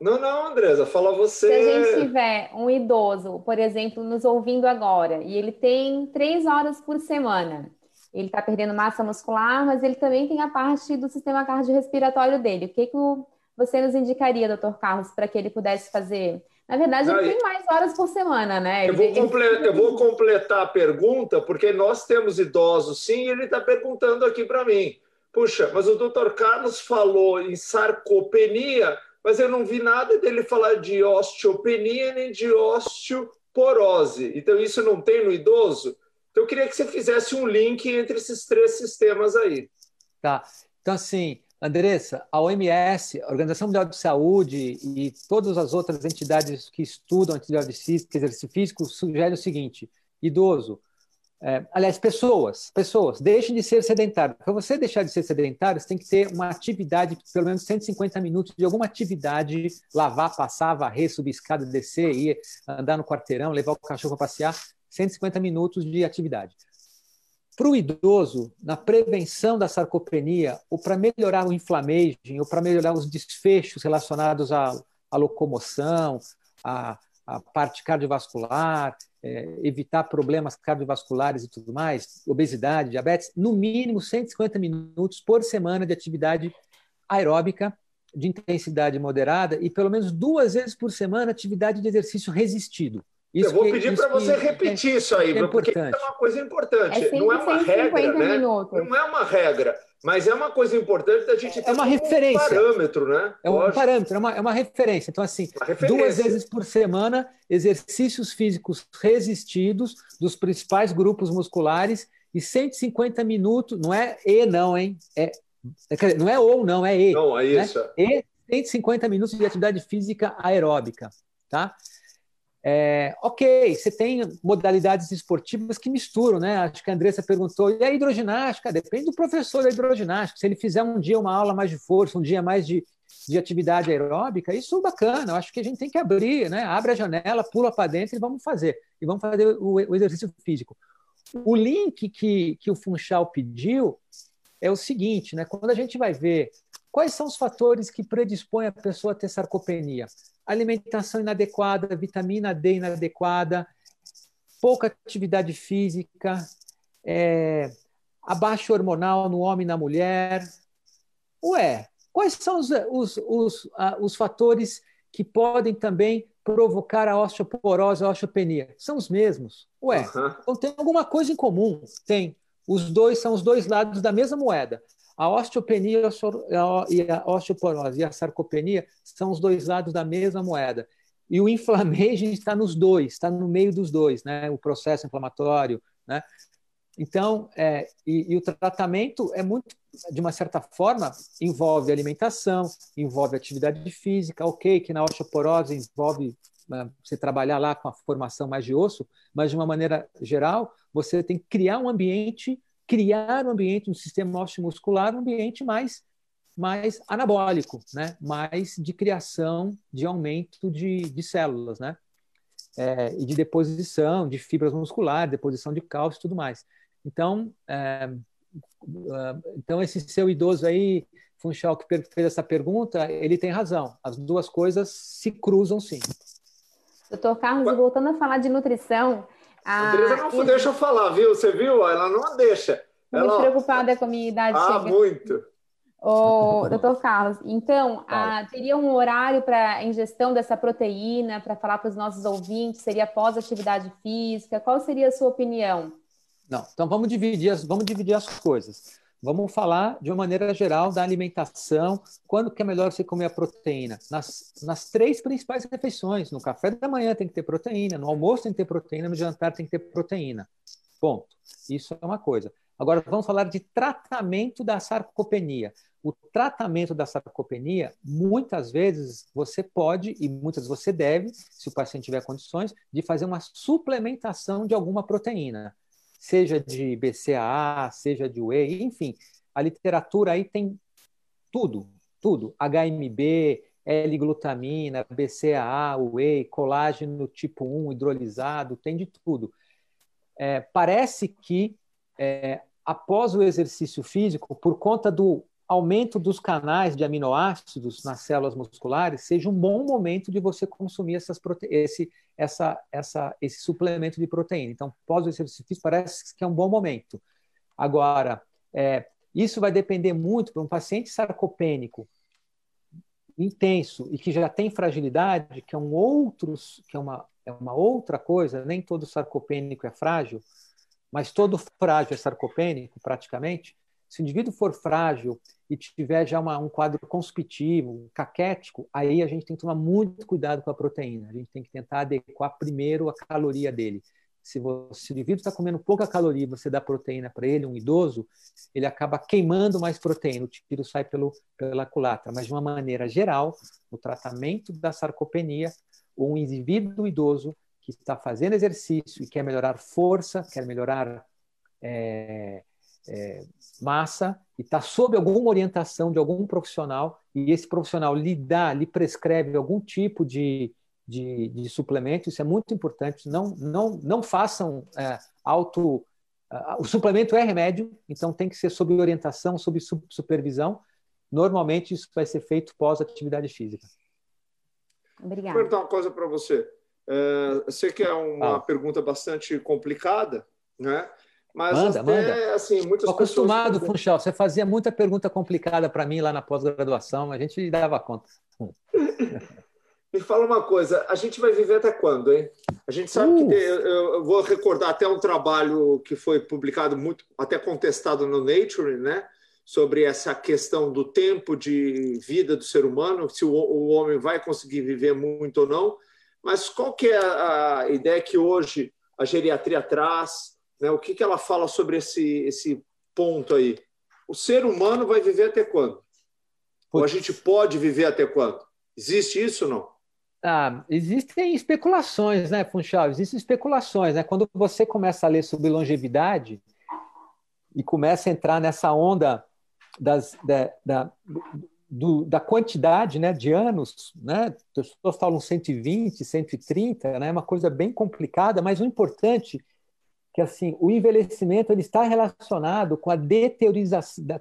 Não, não, Andresa, fala você. Se a gente tiver um idoso, por exemplo, nos ouvindo agora, e ele tem três horas por semana, ele está perdendo massa muscular, mas ele também tem a parte do sistema cardiorrespiratório dele. O que, que você nos indicaria, doutor Carlos, para que ele pudesse fazer? Na verdade, ele tem mais horas por semana, né? Eu vou, completar, eu vou completar a pergunta, porque nós temos idosos, sim, e ele está perguntando aqui para mim. Puxa, mas o doutor Carlos falou em sarcopenia, mas eu não vi nada dele falar de osteopenia nem de osteoporose. Então, isso não tem no idoso? Então, eu queria que você fizesse um link entre esses três sistemas aí. Tá. Então, assim, Andressa, a OMS, a Organização Mundial de Saúde e todas as outras entidades que estudam atividade física, exercício físico, sugerem o seguinte: idoso, é, aliás, pessoas, pessoas, deixem de ser sedentários. Para você deixar de ser sedentário, você tem que ter uma atividade, pelo menos 150 minutos de alguma atividade, lavar, passar, varrer, subir escada, descer, ir andar no quarteirão, levar o cachorro para passear, 150 minutos de atividade. Para o idoso, na prevenção da sarcopenia, ou para melhorar o inflammation, ou para melhorar os desfechos relacionados à, à locomoção, à, à, parte cardiovascular, é, evitar problemas cardiovasculares e tudo mais, obesidade, diabetes, no mínimo 150 minutos por semana de atividade aeróbica de intensidade moderada e pelo menos duas vezes por semana atividade de exercício resistido. Isso eu vou pedir para você repetir é, isso aí, é porque é uma coisa importante. É não é uma regra, né? Minutos. Não é uma regra, mas é uma coisa importante da gente ter é uma referência. um parâmetro, né? É um Lógico. parâmetro, é uma, é uma referência. Então, assim, duas vezes por semana, exercícios físicos resistidos dos principais grupos musculares e 150 minutos, não é E não, hein? É, é não é ou não, é E. Não, é né? isso. Né? E 150 minutos de atividade física aeróbica, tá? É, ok, você tem modalidades esportivas que misturam, né? Acho que a Andressa perguntou, e a hidroginástica? Depende do professor da hidroginástica. Se ele fizer um dia uma aula mais de força, um dia mais de, de atividade aeróbica, isso é bacana. Eu acho que a gente tem que abrir, né? Abre a janela, pula para dentro e vamos fazer. E vamos fazer o, o exercício físico. O link que, que o Funchal pediu é o seguinte, né? Quando a gente vai ver quais são os fatores que predispõem a pessoa a ter sarcopenia, alimentação inadequada, vitamina D inadequada, pouca atividade física, é, abaixo hormonal no homem e na mulher. Ué, quais são os, os, os, os fatores que podem também provocar a osteoporose, a osteopenia? São os mesmos. Ué, uhum. então tem alguma coisa em comum? Tem. Os dois são os dois lados da mesma moeda. A osteopenia e a osteoporose e a sarcopenia são os dois lados da mesma moeda. E o inflammation está nos dois, está no meio dos dois, né? o processo inflamatório. Né? Então, é, e, e, o tratamento é muito, de uma certa forma, envolve alimentação, envolve atividade física, ok, que na osteoporose envolve né, você trabalhar lá com a formação mais de osso, mas de uma maneira geral, você tem que criar um ambiente criar um ambiente, um sistema muscular, um ambiente mais, mais anabólico, né? mais de criação, de aumento de, de células, né? É, e de deposição de fibras musculares, deposição de cálcio e tudo mais. Então, é, então esse seu idoso aí, Funchal, que fez essa pergunta, ele tem razão. As duas coisas se cruzam, sim. Doutor Carlos, voltando a falar de nutrição, a Andresa não deixa eu falar, viu? Você viu? Ela não deixa. Muito ela... preocupada com a minha idade. Ah, chega... muito. Ô, doutor Carlos, então, a, teria um horário para ingestão dessa proteína, para falar para os nossos ouvintes? Seria pós-atividade física? Qual seria a sua opinião? Não, então vamos dividir as, vamos dividir as coisas. Vamos falar de uma maneira geral da alimentação, quando que é melhor você comer a proteína? Nas, nas três principais refeições. No café da manhã tem que ter proteína, no almoço tem que ter proteína, no jantar tem que ter proteína. Ponto. Isso é uma coisa. Agora vamos falar de tratamento da sarcopenia. O tratamento da sarcopenia, muitas vezes você pode e muitas você deve, se o paciente tiver condições, de fazer uma suplementação de alguma proteína seja de BCAA, seja de whey, enfim, a literatura aí tem tudo, tudo, HMB, L-glutamina, BCAA, whey, colágeno tipo 1 hidrolisado, tem de tudo. É, parece que é, após o exercício físico, por conta do aumento dos canais de aminoácidos nas células musculares, seja um bom momento de você consumir essas prote... esse, essa, essa, esse suplemento de proteína. Então, pós exercício físico, parece que é um bom momento. Agora, é, isso vai depender muito para um paciente sarcopênico intenso e que já tem fragilidade, que é um outro, que é uma, é uma outra coisa, nem todo sarcopênico é frágil, mas todo frágil é sarcopênico, praticamente. Se o indivíduo for frágil e tiver já uma, um quadro conspitivo, caquético, aí a gente tem que tomar muito cuidado com a proteína. A gente tem que tentar adequar primeiro a caloria dele. Se, você, se o indivíduo está comendo pouca caloria você dá proteína para ele, um idoso, ele acaba queimando mais proteína, o tiro sai pelo, pela culatra. Mas, de uma maneira geral, o tratamento da sarcopenia, um indivíduo idoso que está fazendo exercício e quer melhorar força, quer melhorar é, é, massa e está sob alguma orientação de algum profissional e esse profissional lhe dá, lhe prescreve algum tipo de, de, de suplemento, isso é muito importante. Não, não, não façam é, auto. Uh, o suplemento é remédio, então tem que ser sob orientação, sob supervisão. Normalmente isso vai ser feito pós atividade física. Obrigada. Vou perguntar uma coisa para você. Eu sei que é uma ah. pergunta bastante complicada, né? Mas manda, até, manda. assim, muitas Estou acostumado, pessoas... Funchal. Você fazia muita pergunta complicada para mim lá na pós-graduação, a gente dava conta. Me fala uma coisa, a gente vai viver até quando, hein? A gente sabe uh. que tem, eu vou recordar até um trabalho que foi publicado muito, até contestado no Nature, né? Sobre essa questão do tempo de vida do ser humano, se o, o homem vai conseguir viver muito ou não. Mas qual que é a ideia que hoje a geriatria traz? Né? O que, que ela fala sobre esse, esse ponto aí? O ser humano vai viver até quando? Ou a gente pode viver até quando? Existe isso ou não? Ah, existem especulações, né, Funchal? Existem especulações, né? Quando você começa a ler sobre longevidade e começa a entrar nessa onda das, da, da, do, da quantidade né, de anos, né? As pessoas falam 120, 130, né? É uma coisa bem complicada, mas o importante que assim o envelhecimento ele está relacionado com a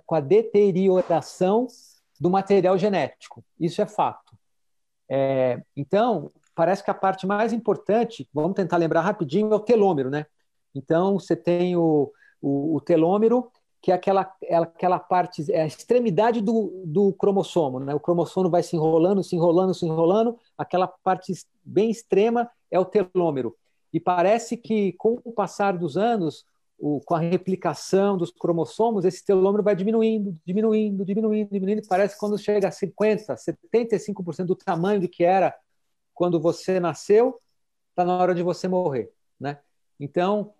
com a deterioração do material genético. Isso é fato. É, então, parece que a parte mais importante, vamos tentar lembrar rapidinho, é o telômero, né? Então, você tem o, o, o telômero, que é aquela, é aquela parte, é a extremidade do, do cromossomo, né? O cromossomo vai se enrolando, se enrolando, se enrolando, aquela parte bem extrema é o telômero. E parece que, com o passar dos anos, o, com a replicação dos cromossomos, esse telômero vai diminuindo, diminuindo, diminuindo, diminuindo. Parece que quando chega a 50%, 75% do tamanho de que era quando você nasceu, está na hora de você morrer. Né? Então,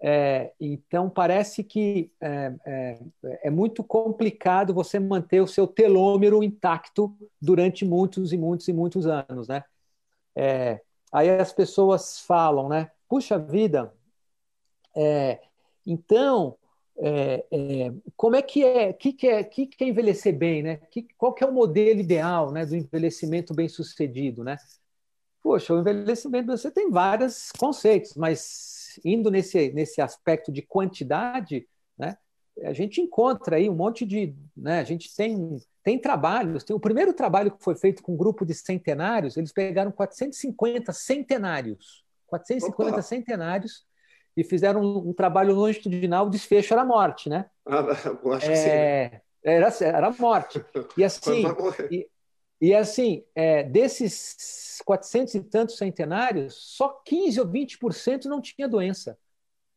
é, então parece que é, é, é, muito complicado você manter o seu telômero intacto durante muitos e muitos e muitos anos. Né? Aí as pessoas falam, né? Puxa vida, é, então, é, é, como é que é, que, que é, que, que é envelhecer bem, né? Que, qual que é o modelo ideal, né, do envelhecimento bem sucedido, né? Poxa, o envelhecimento você tem vários conceitos, mas indo nesse nesse aspecto de quantidade, né? A gente encontra aí um monte de, né? A gente tem tem trabalhos, tem o primeiro trabalho que foi feito com um grupo de centenários, eles pegaram 450 centenários, 450 Opa. centenários e fizeram um, um, trabalho longitudinal, o desfecho era a morte, né? Ah, eu acho é, que sim. Né? Era, era a morte. E assim, e, e, assim é, desses 400 e tantos centenários, só 15 ou 20% não tinha doença.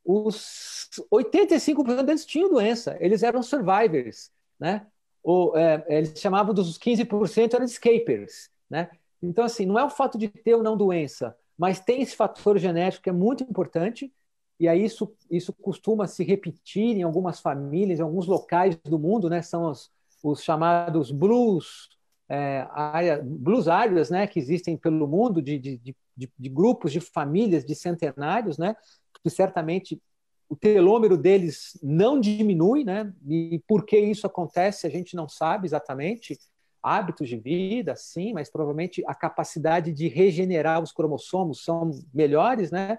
Os 85% deles tinham doença, eles eram survivors, né? ou, é, eles chamavam dos 15% eram escapers, né? Então, assim, não é o fato de ter ou não doença, mas tem esse fator genético que é muito importante, e aí isso, isso costuma se repetir em algumas famílias, em alguns locais do mundo, né? São os, os chamados blues, é, área, blues áreas, né? Que existem pelo mundo de, de, de, de grupos de famílias de centenários, né? Que certamente o telômero deles não diminui, né? E por que isso acontece, a gente não sabe exatamente. Hábitos de vida, sim, mas provavelmente a capacidade de regenerar os cromossomos são melhores, né?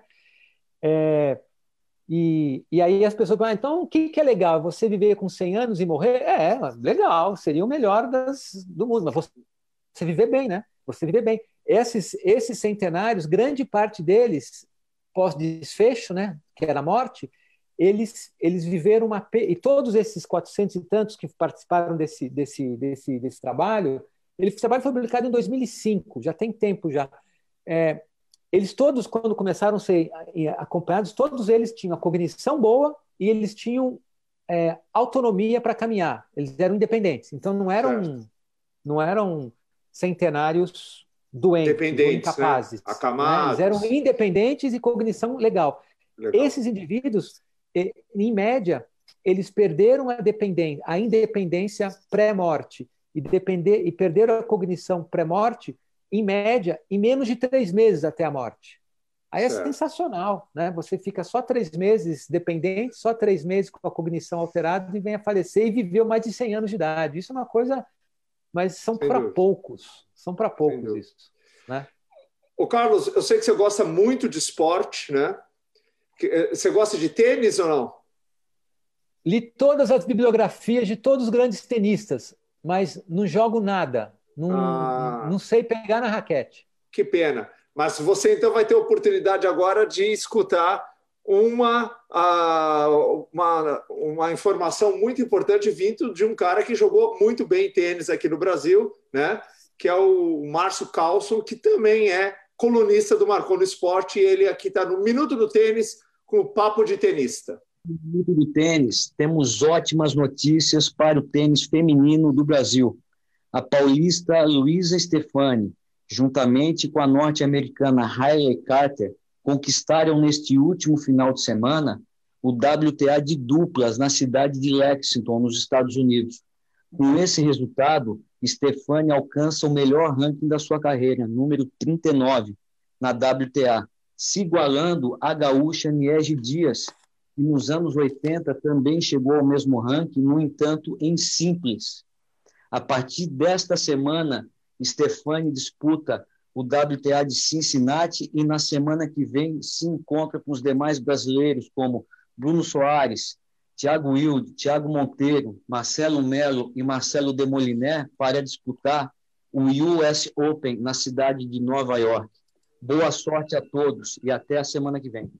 É, e, e aí as pessoas falam, ah, então o que, que é legal? Você viver com 100 anos e morrer? É, legal, seria o melhor das, do mundo, mas você, você viver bem, né? Você viver bem. Esses, esses centenários, grande parte deles, pós-desfecho, né, que era a morte, eles, eles viveram uma. E todos esses 400 e tantos que participaram desse, desse, desse, desse trabalho, ele, esse trabalho foi publicado em 2005, já tem tempo já. É, eles todos, quando começaram a ser acompanhados, todos eles tinham a cognição boa e eles tinham é, autonomia para caminhar. Eles eram independentes. Então não eram, não eram centenários doentes, Dependentes, né? incapazes. Né? Acamados. Né? Eles eram independentes e cognição legal. legal. Esses indivíduos, em média, eles perderam a, dependência, a independência pré-morte e, depender, e perderam a cognição pré-morte, em média, em menos de três meses até a morte. Aí é certo. sensacional, né? Você fica só três meses dependente, só três meses com a cognição alterada e vem a falecer e viveu mais de 100 anos de idade. Isso é uma coisa, mas são para poucos, são para poucos isso, né? O Carlos, eu sei que você gosta muito de esporte, né? Eh, você gosta de tênis ou não? Li todas as bibliografias de todos os grandes tenistas, mas não jogo nada. Não, ah. não sei pegar na raquete. Que pena. Mas você então vai ter oportunidade agora de escutar uma, uma, uma informação muito importante vindo de um cara que jogou muito bem tênis aqui no Brasil, né? que é o Márcio Carlson, que também é colunista do Marcou no Esporte, e ele aqui está no Minuto do Tênis com o Papo de Tenista. Minuto do Tênis, temos ótimas notícias para o tênis feminino do Brasil. A paulista Luísa Stefani juntamente com a norte-americana Hailey Carter, conquistaram neste último final de semana o WTA de duplas na cidade de Lexington, nos Estados Unidos. Com esse resultado, Stefani alcança o melhor ranking da sua carreira, número 39, na WTA, se igualando a gaúcha Niege Dias, que nos anos 80 também chegou ao mesmo ranking, no entanto, em simples. A partir desta semana, Stefani disputa o WTA de Cincinnati e na semana que vem se encontra com os demais brasileiros, como Bruno Soares, Thiago Wilde, Thiago Monteiro, Marcelo Melo e Marcelo Demoliner para disputar o US Open na cidade de Nova York. Boa sorte a todos e até a semana que vem.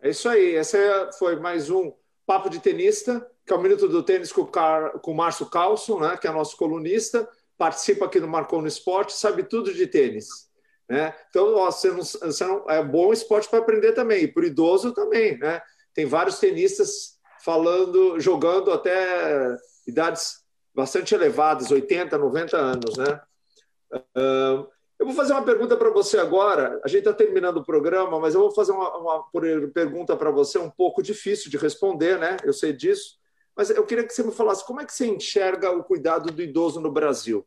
É isso aí. Esse foi mais um Papo de Tenista, que é o Minuto do Tênis com o, com o Márcio Carlson, né, que é nosso colunista participa aqui do Marcou no Esporte, sabe tudo de tênis. Né? Então, ó, você não, você não, é bom esporte para aprender também, e para o idoso também. Né? Tem vários tenistas falando, jogando até idades bastante elevadas, 80, 90 anos. Né? eu vou fazer uma pergunta para você agora. A gente está terminando o programa, mas eu vou fazer uma, uma pergunta para você um pouco difícil de responder, né? Eu sei disso. Mas eu queria que você me falasse como é que você enxerga o cuidado do idoso no Brasil?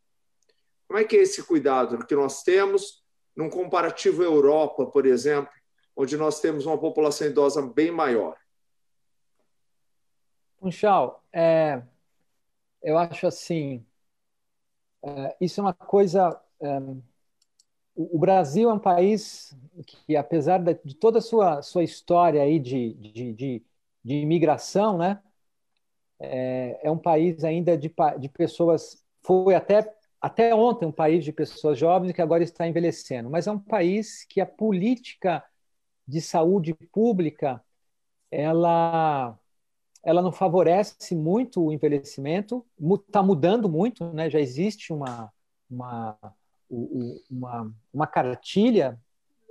Como é que é esse cuidado que nós temos num comparativo Europa, por exemplo, onde nós temos uma população idosa bem maior? Punchal, é, eu acho assim, é, isso é uma coisa. É, o Brasil é um país que, apesar de toda a sua, sua história aí de, de, de, de imigração, né, é, é um país ainda de, de pessoas. Foi até, até ontem um país de pessoas jovens que agora está envelhecendo, mas é um país que a política de saúde pública ela ela não favorece muito o envelhecimento, está mudando muito, né? já existe uma, uma, uma, uma cartilha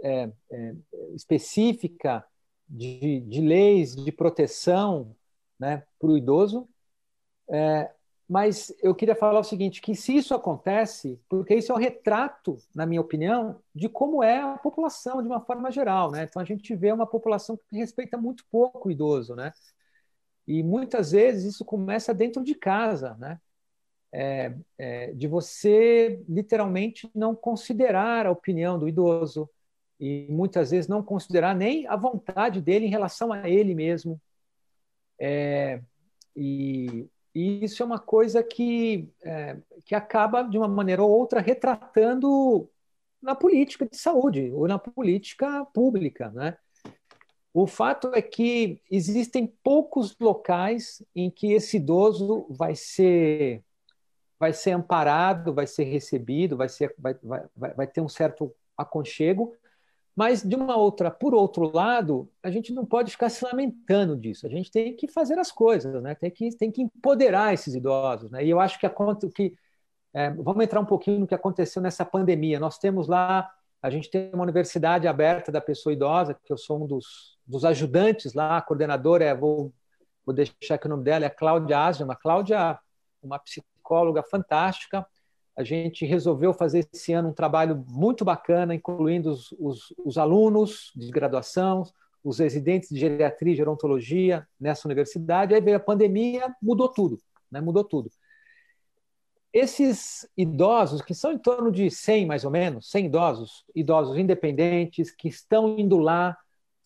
é, é, específica de, de leis de proteção né, para o idoso. É, mas eu queria falar o seguinte, que se isso acontece, porque isso é um retrato, na minha opinião, de como é a população de uma forma geral, né? Então a gente vê uma população que respeita muito pouco o idoso, né? E muitas vezes isso começa dentro de casa, né? É, é, de você literalmente não considerar a opinião do idoso e muitas vezes não considerar nem a vontade dele em relação a ele mesmo, é, e, e, isso é uma coisa que, é, que acaba, de uma maneira ou outra, retratando na política de saúde ou na política pública. Né? O fato é que existem poucos locais em que esse idoso vai ser vai ser amparado, vai ser recebido, vai, ser, vai, vai, vai ter um certo aconchego, Mas, de uma outra, por outro lado, a gente não pode ficar se lamentando disso. A gente tem que fazer as coisas, né? tem, que, tem que empoderar esses idosos. Né? E eu acho que, a, que é, vamos entrar um pouquinho no que aconteceu nessa pandemia. Nós temos lá, a gente tem uma universidade aberta da pessoa idosa, que eu sou um dos, dos ajudantes lá, a coordenadora é, vou, vou deixar aqui o nome dela, é Cláudia Asma. Cláudia, uma psicóloga fantástica, a gente resolveu fazer esse ano um trabalho muito bacana, incluindo os, os, os alunos de graduação, os residentes de geriatria e gerontologia nessa universidade. Aí veio a pandemia, mudou tudo, né? mudou tudo. Esses idosos, que são em torno de 100 mais ou menos, 100 idosos, idosos independentes, que estão indo lá,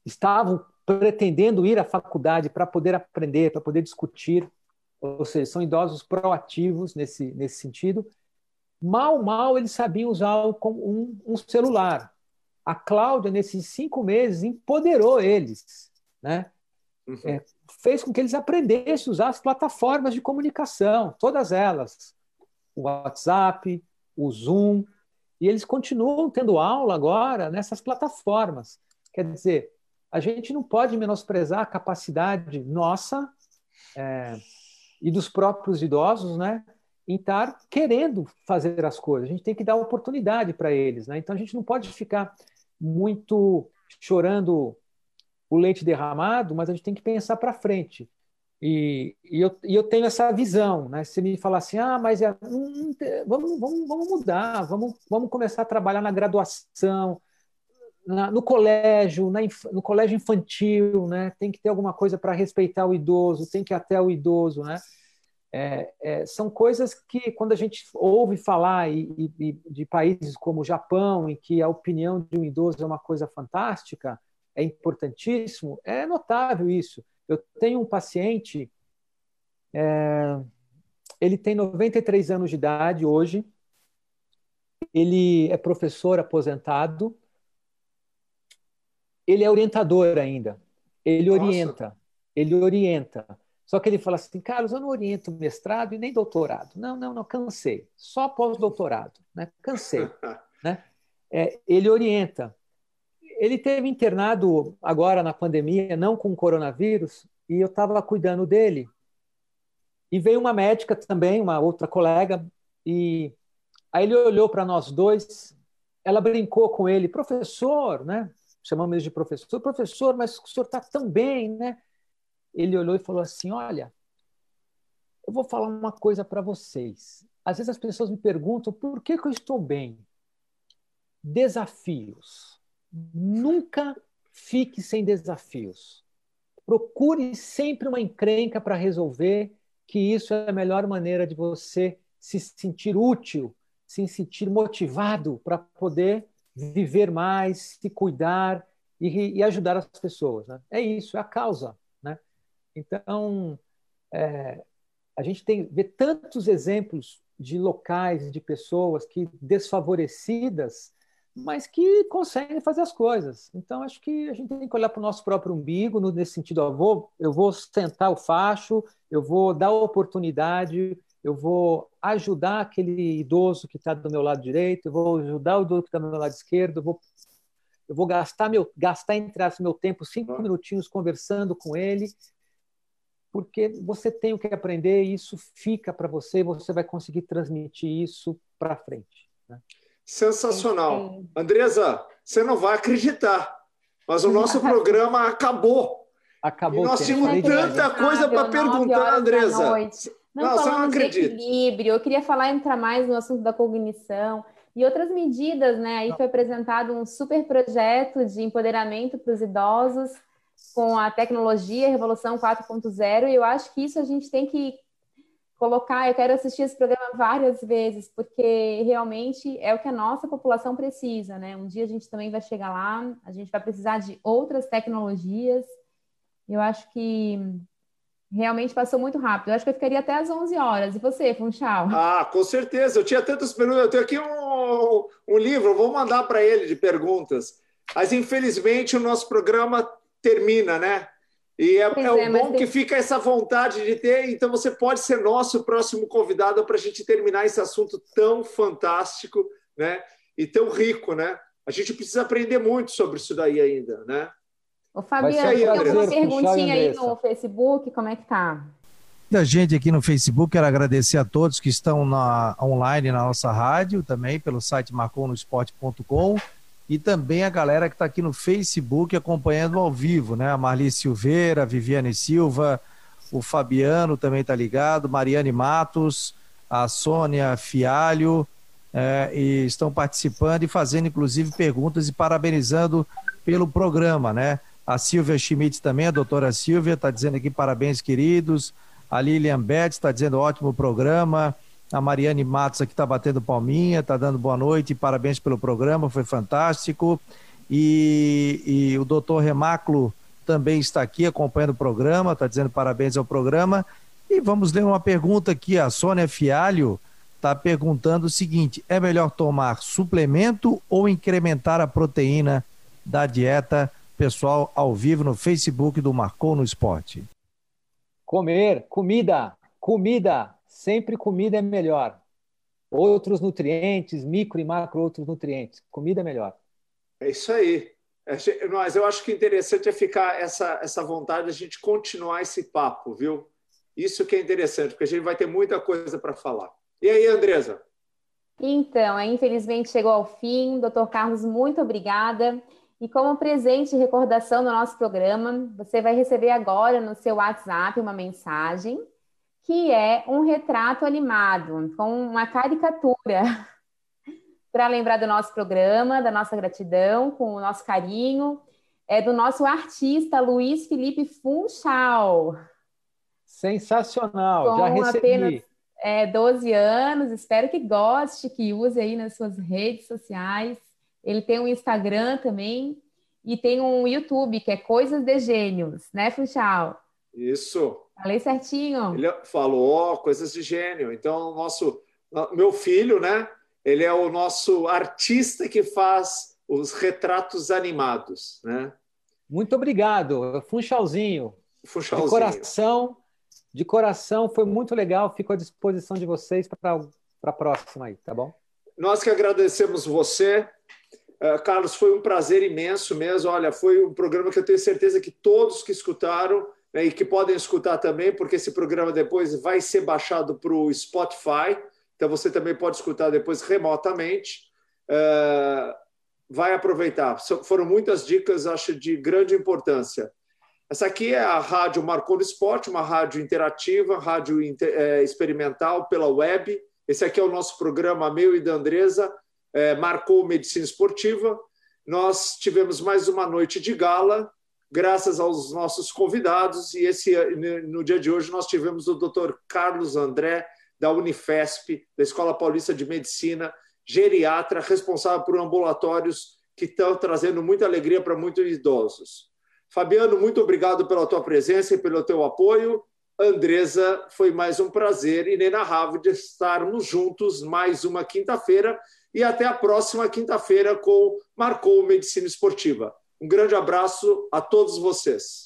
estavam pretendendo ir à faculdade para poder aprender, para poder discutir, ou seja, são idosos proativos nesse, nesse sentido, Mal, mal eles sabiam usar um, um celular. A Cláudia, nesses cinco meses, empoderou eles, né? Uhum. É, fez com que eles aprendessem a usar as plataformas de comunicação, todas elas, o WhatsApp, o Zoom, e eles continuam tendo aula agora nessas plataformas. Quer dizer, a gente não pode menosprezar a capacidade nossa é, e dos próprios idosos, né, em estar querendo fazer as coisas. A gente tem que dar oportunidade para eles. Né? Então a gente não pode ficar muito chorando o leite derramado, mas a gente tem que pensar para frente. E, e, eu, e eu tenho essa visão. Né? Se me falar assim, ah, mas é, hum, vamos, vamos, vamos mudar, vamos, vamos começar a trabalhar na graduação, na, no colégio, na, no colégio infantil, né? tem que ter alguma coisa para respeitar o idoso, tem que ir até o idoso. Né? É, é, são coisas que, quando a gente ouve falar e, e, de países como o Japão, em que a opinião de um idoso é uma coisa fantástica, é importantíssimo, é notável isso. Eu tenho um paciente, é, ele tem 93 anos de idade hoje, ele é professor aposentado, ele é orientador ainda, ele Nossa. orienta, ele orienta. Só que ele fala assim, Carlos, eu não oriento mestrado e nem doutorado. Não, não, não, cansei. Só pós-doutorado, né? Cansei. né? É, ele orienta. Ele teve internado agora na pandemia, não com coronavírus, e eu estava cuidando dele. E veio uma médica também, uma outra colega, e aí ele olhou para nós dois, ela brincou com ele, professor, né? Chamamos ele de professor, professor, mas o senhor está tão bem, né? Ele olhou e falou assim: Olha, eu vou falar uma coisa para vocês. Às vezes as pessoas me perguntam por que, que eu estou bem. Desafios. Nunca fique sem desafios. Procure sempre uma encrenca para resolver, que isso é a melhor maneira de você se sentir útil, se sentir motivado para poder viver mais, se cuidar e, e ajudar as pessoas. Né? É isso, é a causa. Então, é, a gente tem vê tantos exemplos de locais, de pessoas que desfavorecidas, mas que conseguem fazer as coisas. Então, acho que a gente tem que olhar para o nosso próprio umbigo, nesse sentido, eu vou, eu vou sentar o facho, eu vou dar oportunidade, eu vou ajudar aquele idoso que está do meu lado direito, eu vou ajudar o idoso que está do meu lado esquerdo, eu vou, eu vou gastar, meu, gastar entre as meu tempo cinco minutinhos conversando com ele, porque você tem o que aprender e isso fica para você e você vai conseguir transmitir isso para frente. Né? Sensacional. Andresa, você não vai acreditar, mas o nosso programa acabou. Acabou. E nós tínhamos tanta coisa para perguntar, Andresa. Não, não, falamos não de equilíbrio. Eu queria falar entrar mais no assunto da cognição e outras medidas, né? Aí foi apresentado um super projeto de empoderamento para os idosos com a tecnologia, Revolução 4.0, e eu acho que isso a gente tem que colocar. Eu quero assistir esse programa várias vezes, porque realmente é o que a nossa população precisa, né? Um dia a gente também vai chegar lá, a gente vai precisar de outras tecnologias. Eu acho que realmente passou muito rápido. Eu acho que eu ficaria até às 11 horas. E você, Funchal? Ah, com certeza. Eu tinha tantas perguntas. Eu tenho aqui um, um livro, eu vou mandar para ele de perguntas. Mas, infelizmente, o nosso programa termina, né? E é, é, é bom tem... que fica essa vontade de ter. Então, você pode ser nosso próximo convidado para a gente terminar esse assunto tão fantástico, né? E tão rico, né? A gente precisa aprender muito sobre isso daí ainda, né? Ô, Fabiano, tem uma perguntinha aí no Facebook, como é que tá? Muita gente aqui no Facebook, quero agradecer a todos que estão na, online na nossa rádio, também pelo site marconosport.com e também a galera que está aqui no Facebook acompanhando ao vivo, né? A Marli Silveira, a Viviane Silva, o Fabiano também está ligado, Mariane Matos, a Sônia Fialho, é, e estão participando e fazendo, inclusive, perguntas e parabenizando pelo programa, né? A Silvia Schmidt também, a doutora Silvia, está dizendo aqui parabéns, queridos. A Lilian Betts está dizendo ótimo programa. A Mariane Matos aqui está batendo palminha, está dando boa noite, parabéns pelo programa, foi fantástico. E, e o doutor Remáculo também está aqui acompanhando o programa, está dizendo parabéns ao programa. E vamos ler uma pergunta aqui, a Sônia Fialho está perguntando o seguinte: é melhor tomar suplemento ou incrementar a proteína da dieta? Pessoal, ao vivo no Facebook do Marcou no Esporte. Comer, comida, comida, sempre comida é melhor. Outros nutrientes, micro e macro outros nutrientes. Comida é melhor. É isso aí. É, mas eu acho que interessante é ficar essa, essa vontade de a gente continuar esse papo, viu? Isso que é interessante, porque a gente vai ter muita coisa para falar. E aí, Andresa? Então, infelizmente chegou ao fim. Doutor Carlos, muito obrigada. E como presente e recordação do nosso programa, você vai receber agora no seu WhatsApp uma mensagem que é um retrato animado com uma caricatura para lembrar do nosso programa, da nossa gratidão, com o nosso carinho, é do nosso artista Luiz Felipe Funchal. Sensacional, com já recebi. apenas é, 12 anos, espero que goste, que use aí nas suas redes sociais. Ele tem um Instagram também e tem um YouTube que é Coisas de Gênios, né, Funchal? Isso. Falei certinho. Ele falou coisas de gênio. Então, nosso, meu filho, né? Ele é o nosso artista que faz os retratos animados, né? Muito obrigado, Funchalzinho. Funchalzinho. De coração, de coração, foi muito legal. Fico à disposição de vocês para a próxima aí, tá bom? Nós que agradecemos você. Uh, Carlos, foi um prazer imenso mesmo. Olha, foi um programa que eu tenho certeza que todos que escutaram né, e que podem escutar também, porque esse programa depois vai ser baixado para o Spotify. Então você também pode escutar depois remotamente. Uh, vai aproveitar. Foram muitas dicas, acho, de grande importância. Essa aqui é a Rádio Marcou Esporte, uma rádio interativa, rádio é, experimental pela web. Esse aqui é o nosso programa, meu e da Andresa, é, Marcou Medicina Esportiva. Nós tivemos mais uma noite de gala, graças aos nossos convidados, e esse no dia de hoje nós tivemos o Dr. Carlos André, da Unifesp, da Escola Paulista de Medicina, geriatra, responsável por ambulatórios que estão trazendo muita alegria para muitos idosos. Fabiano, muito obrigado pela tua presença e pelo teu apoio. Andresa, foi mais um prazer inenarrável de estarmos juntos mais uma quinta-feira e até a próxima quinta-feira com Marcou Medicina Esportiva. Um grande abraço a todos vocês.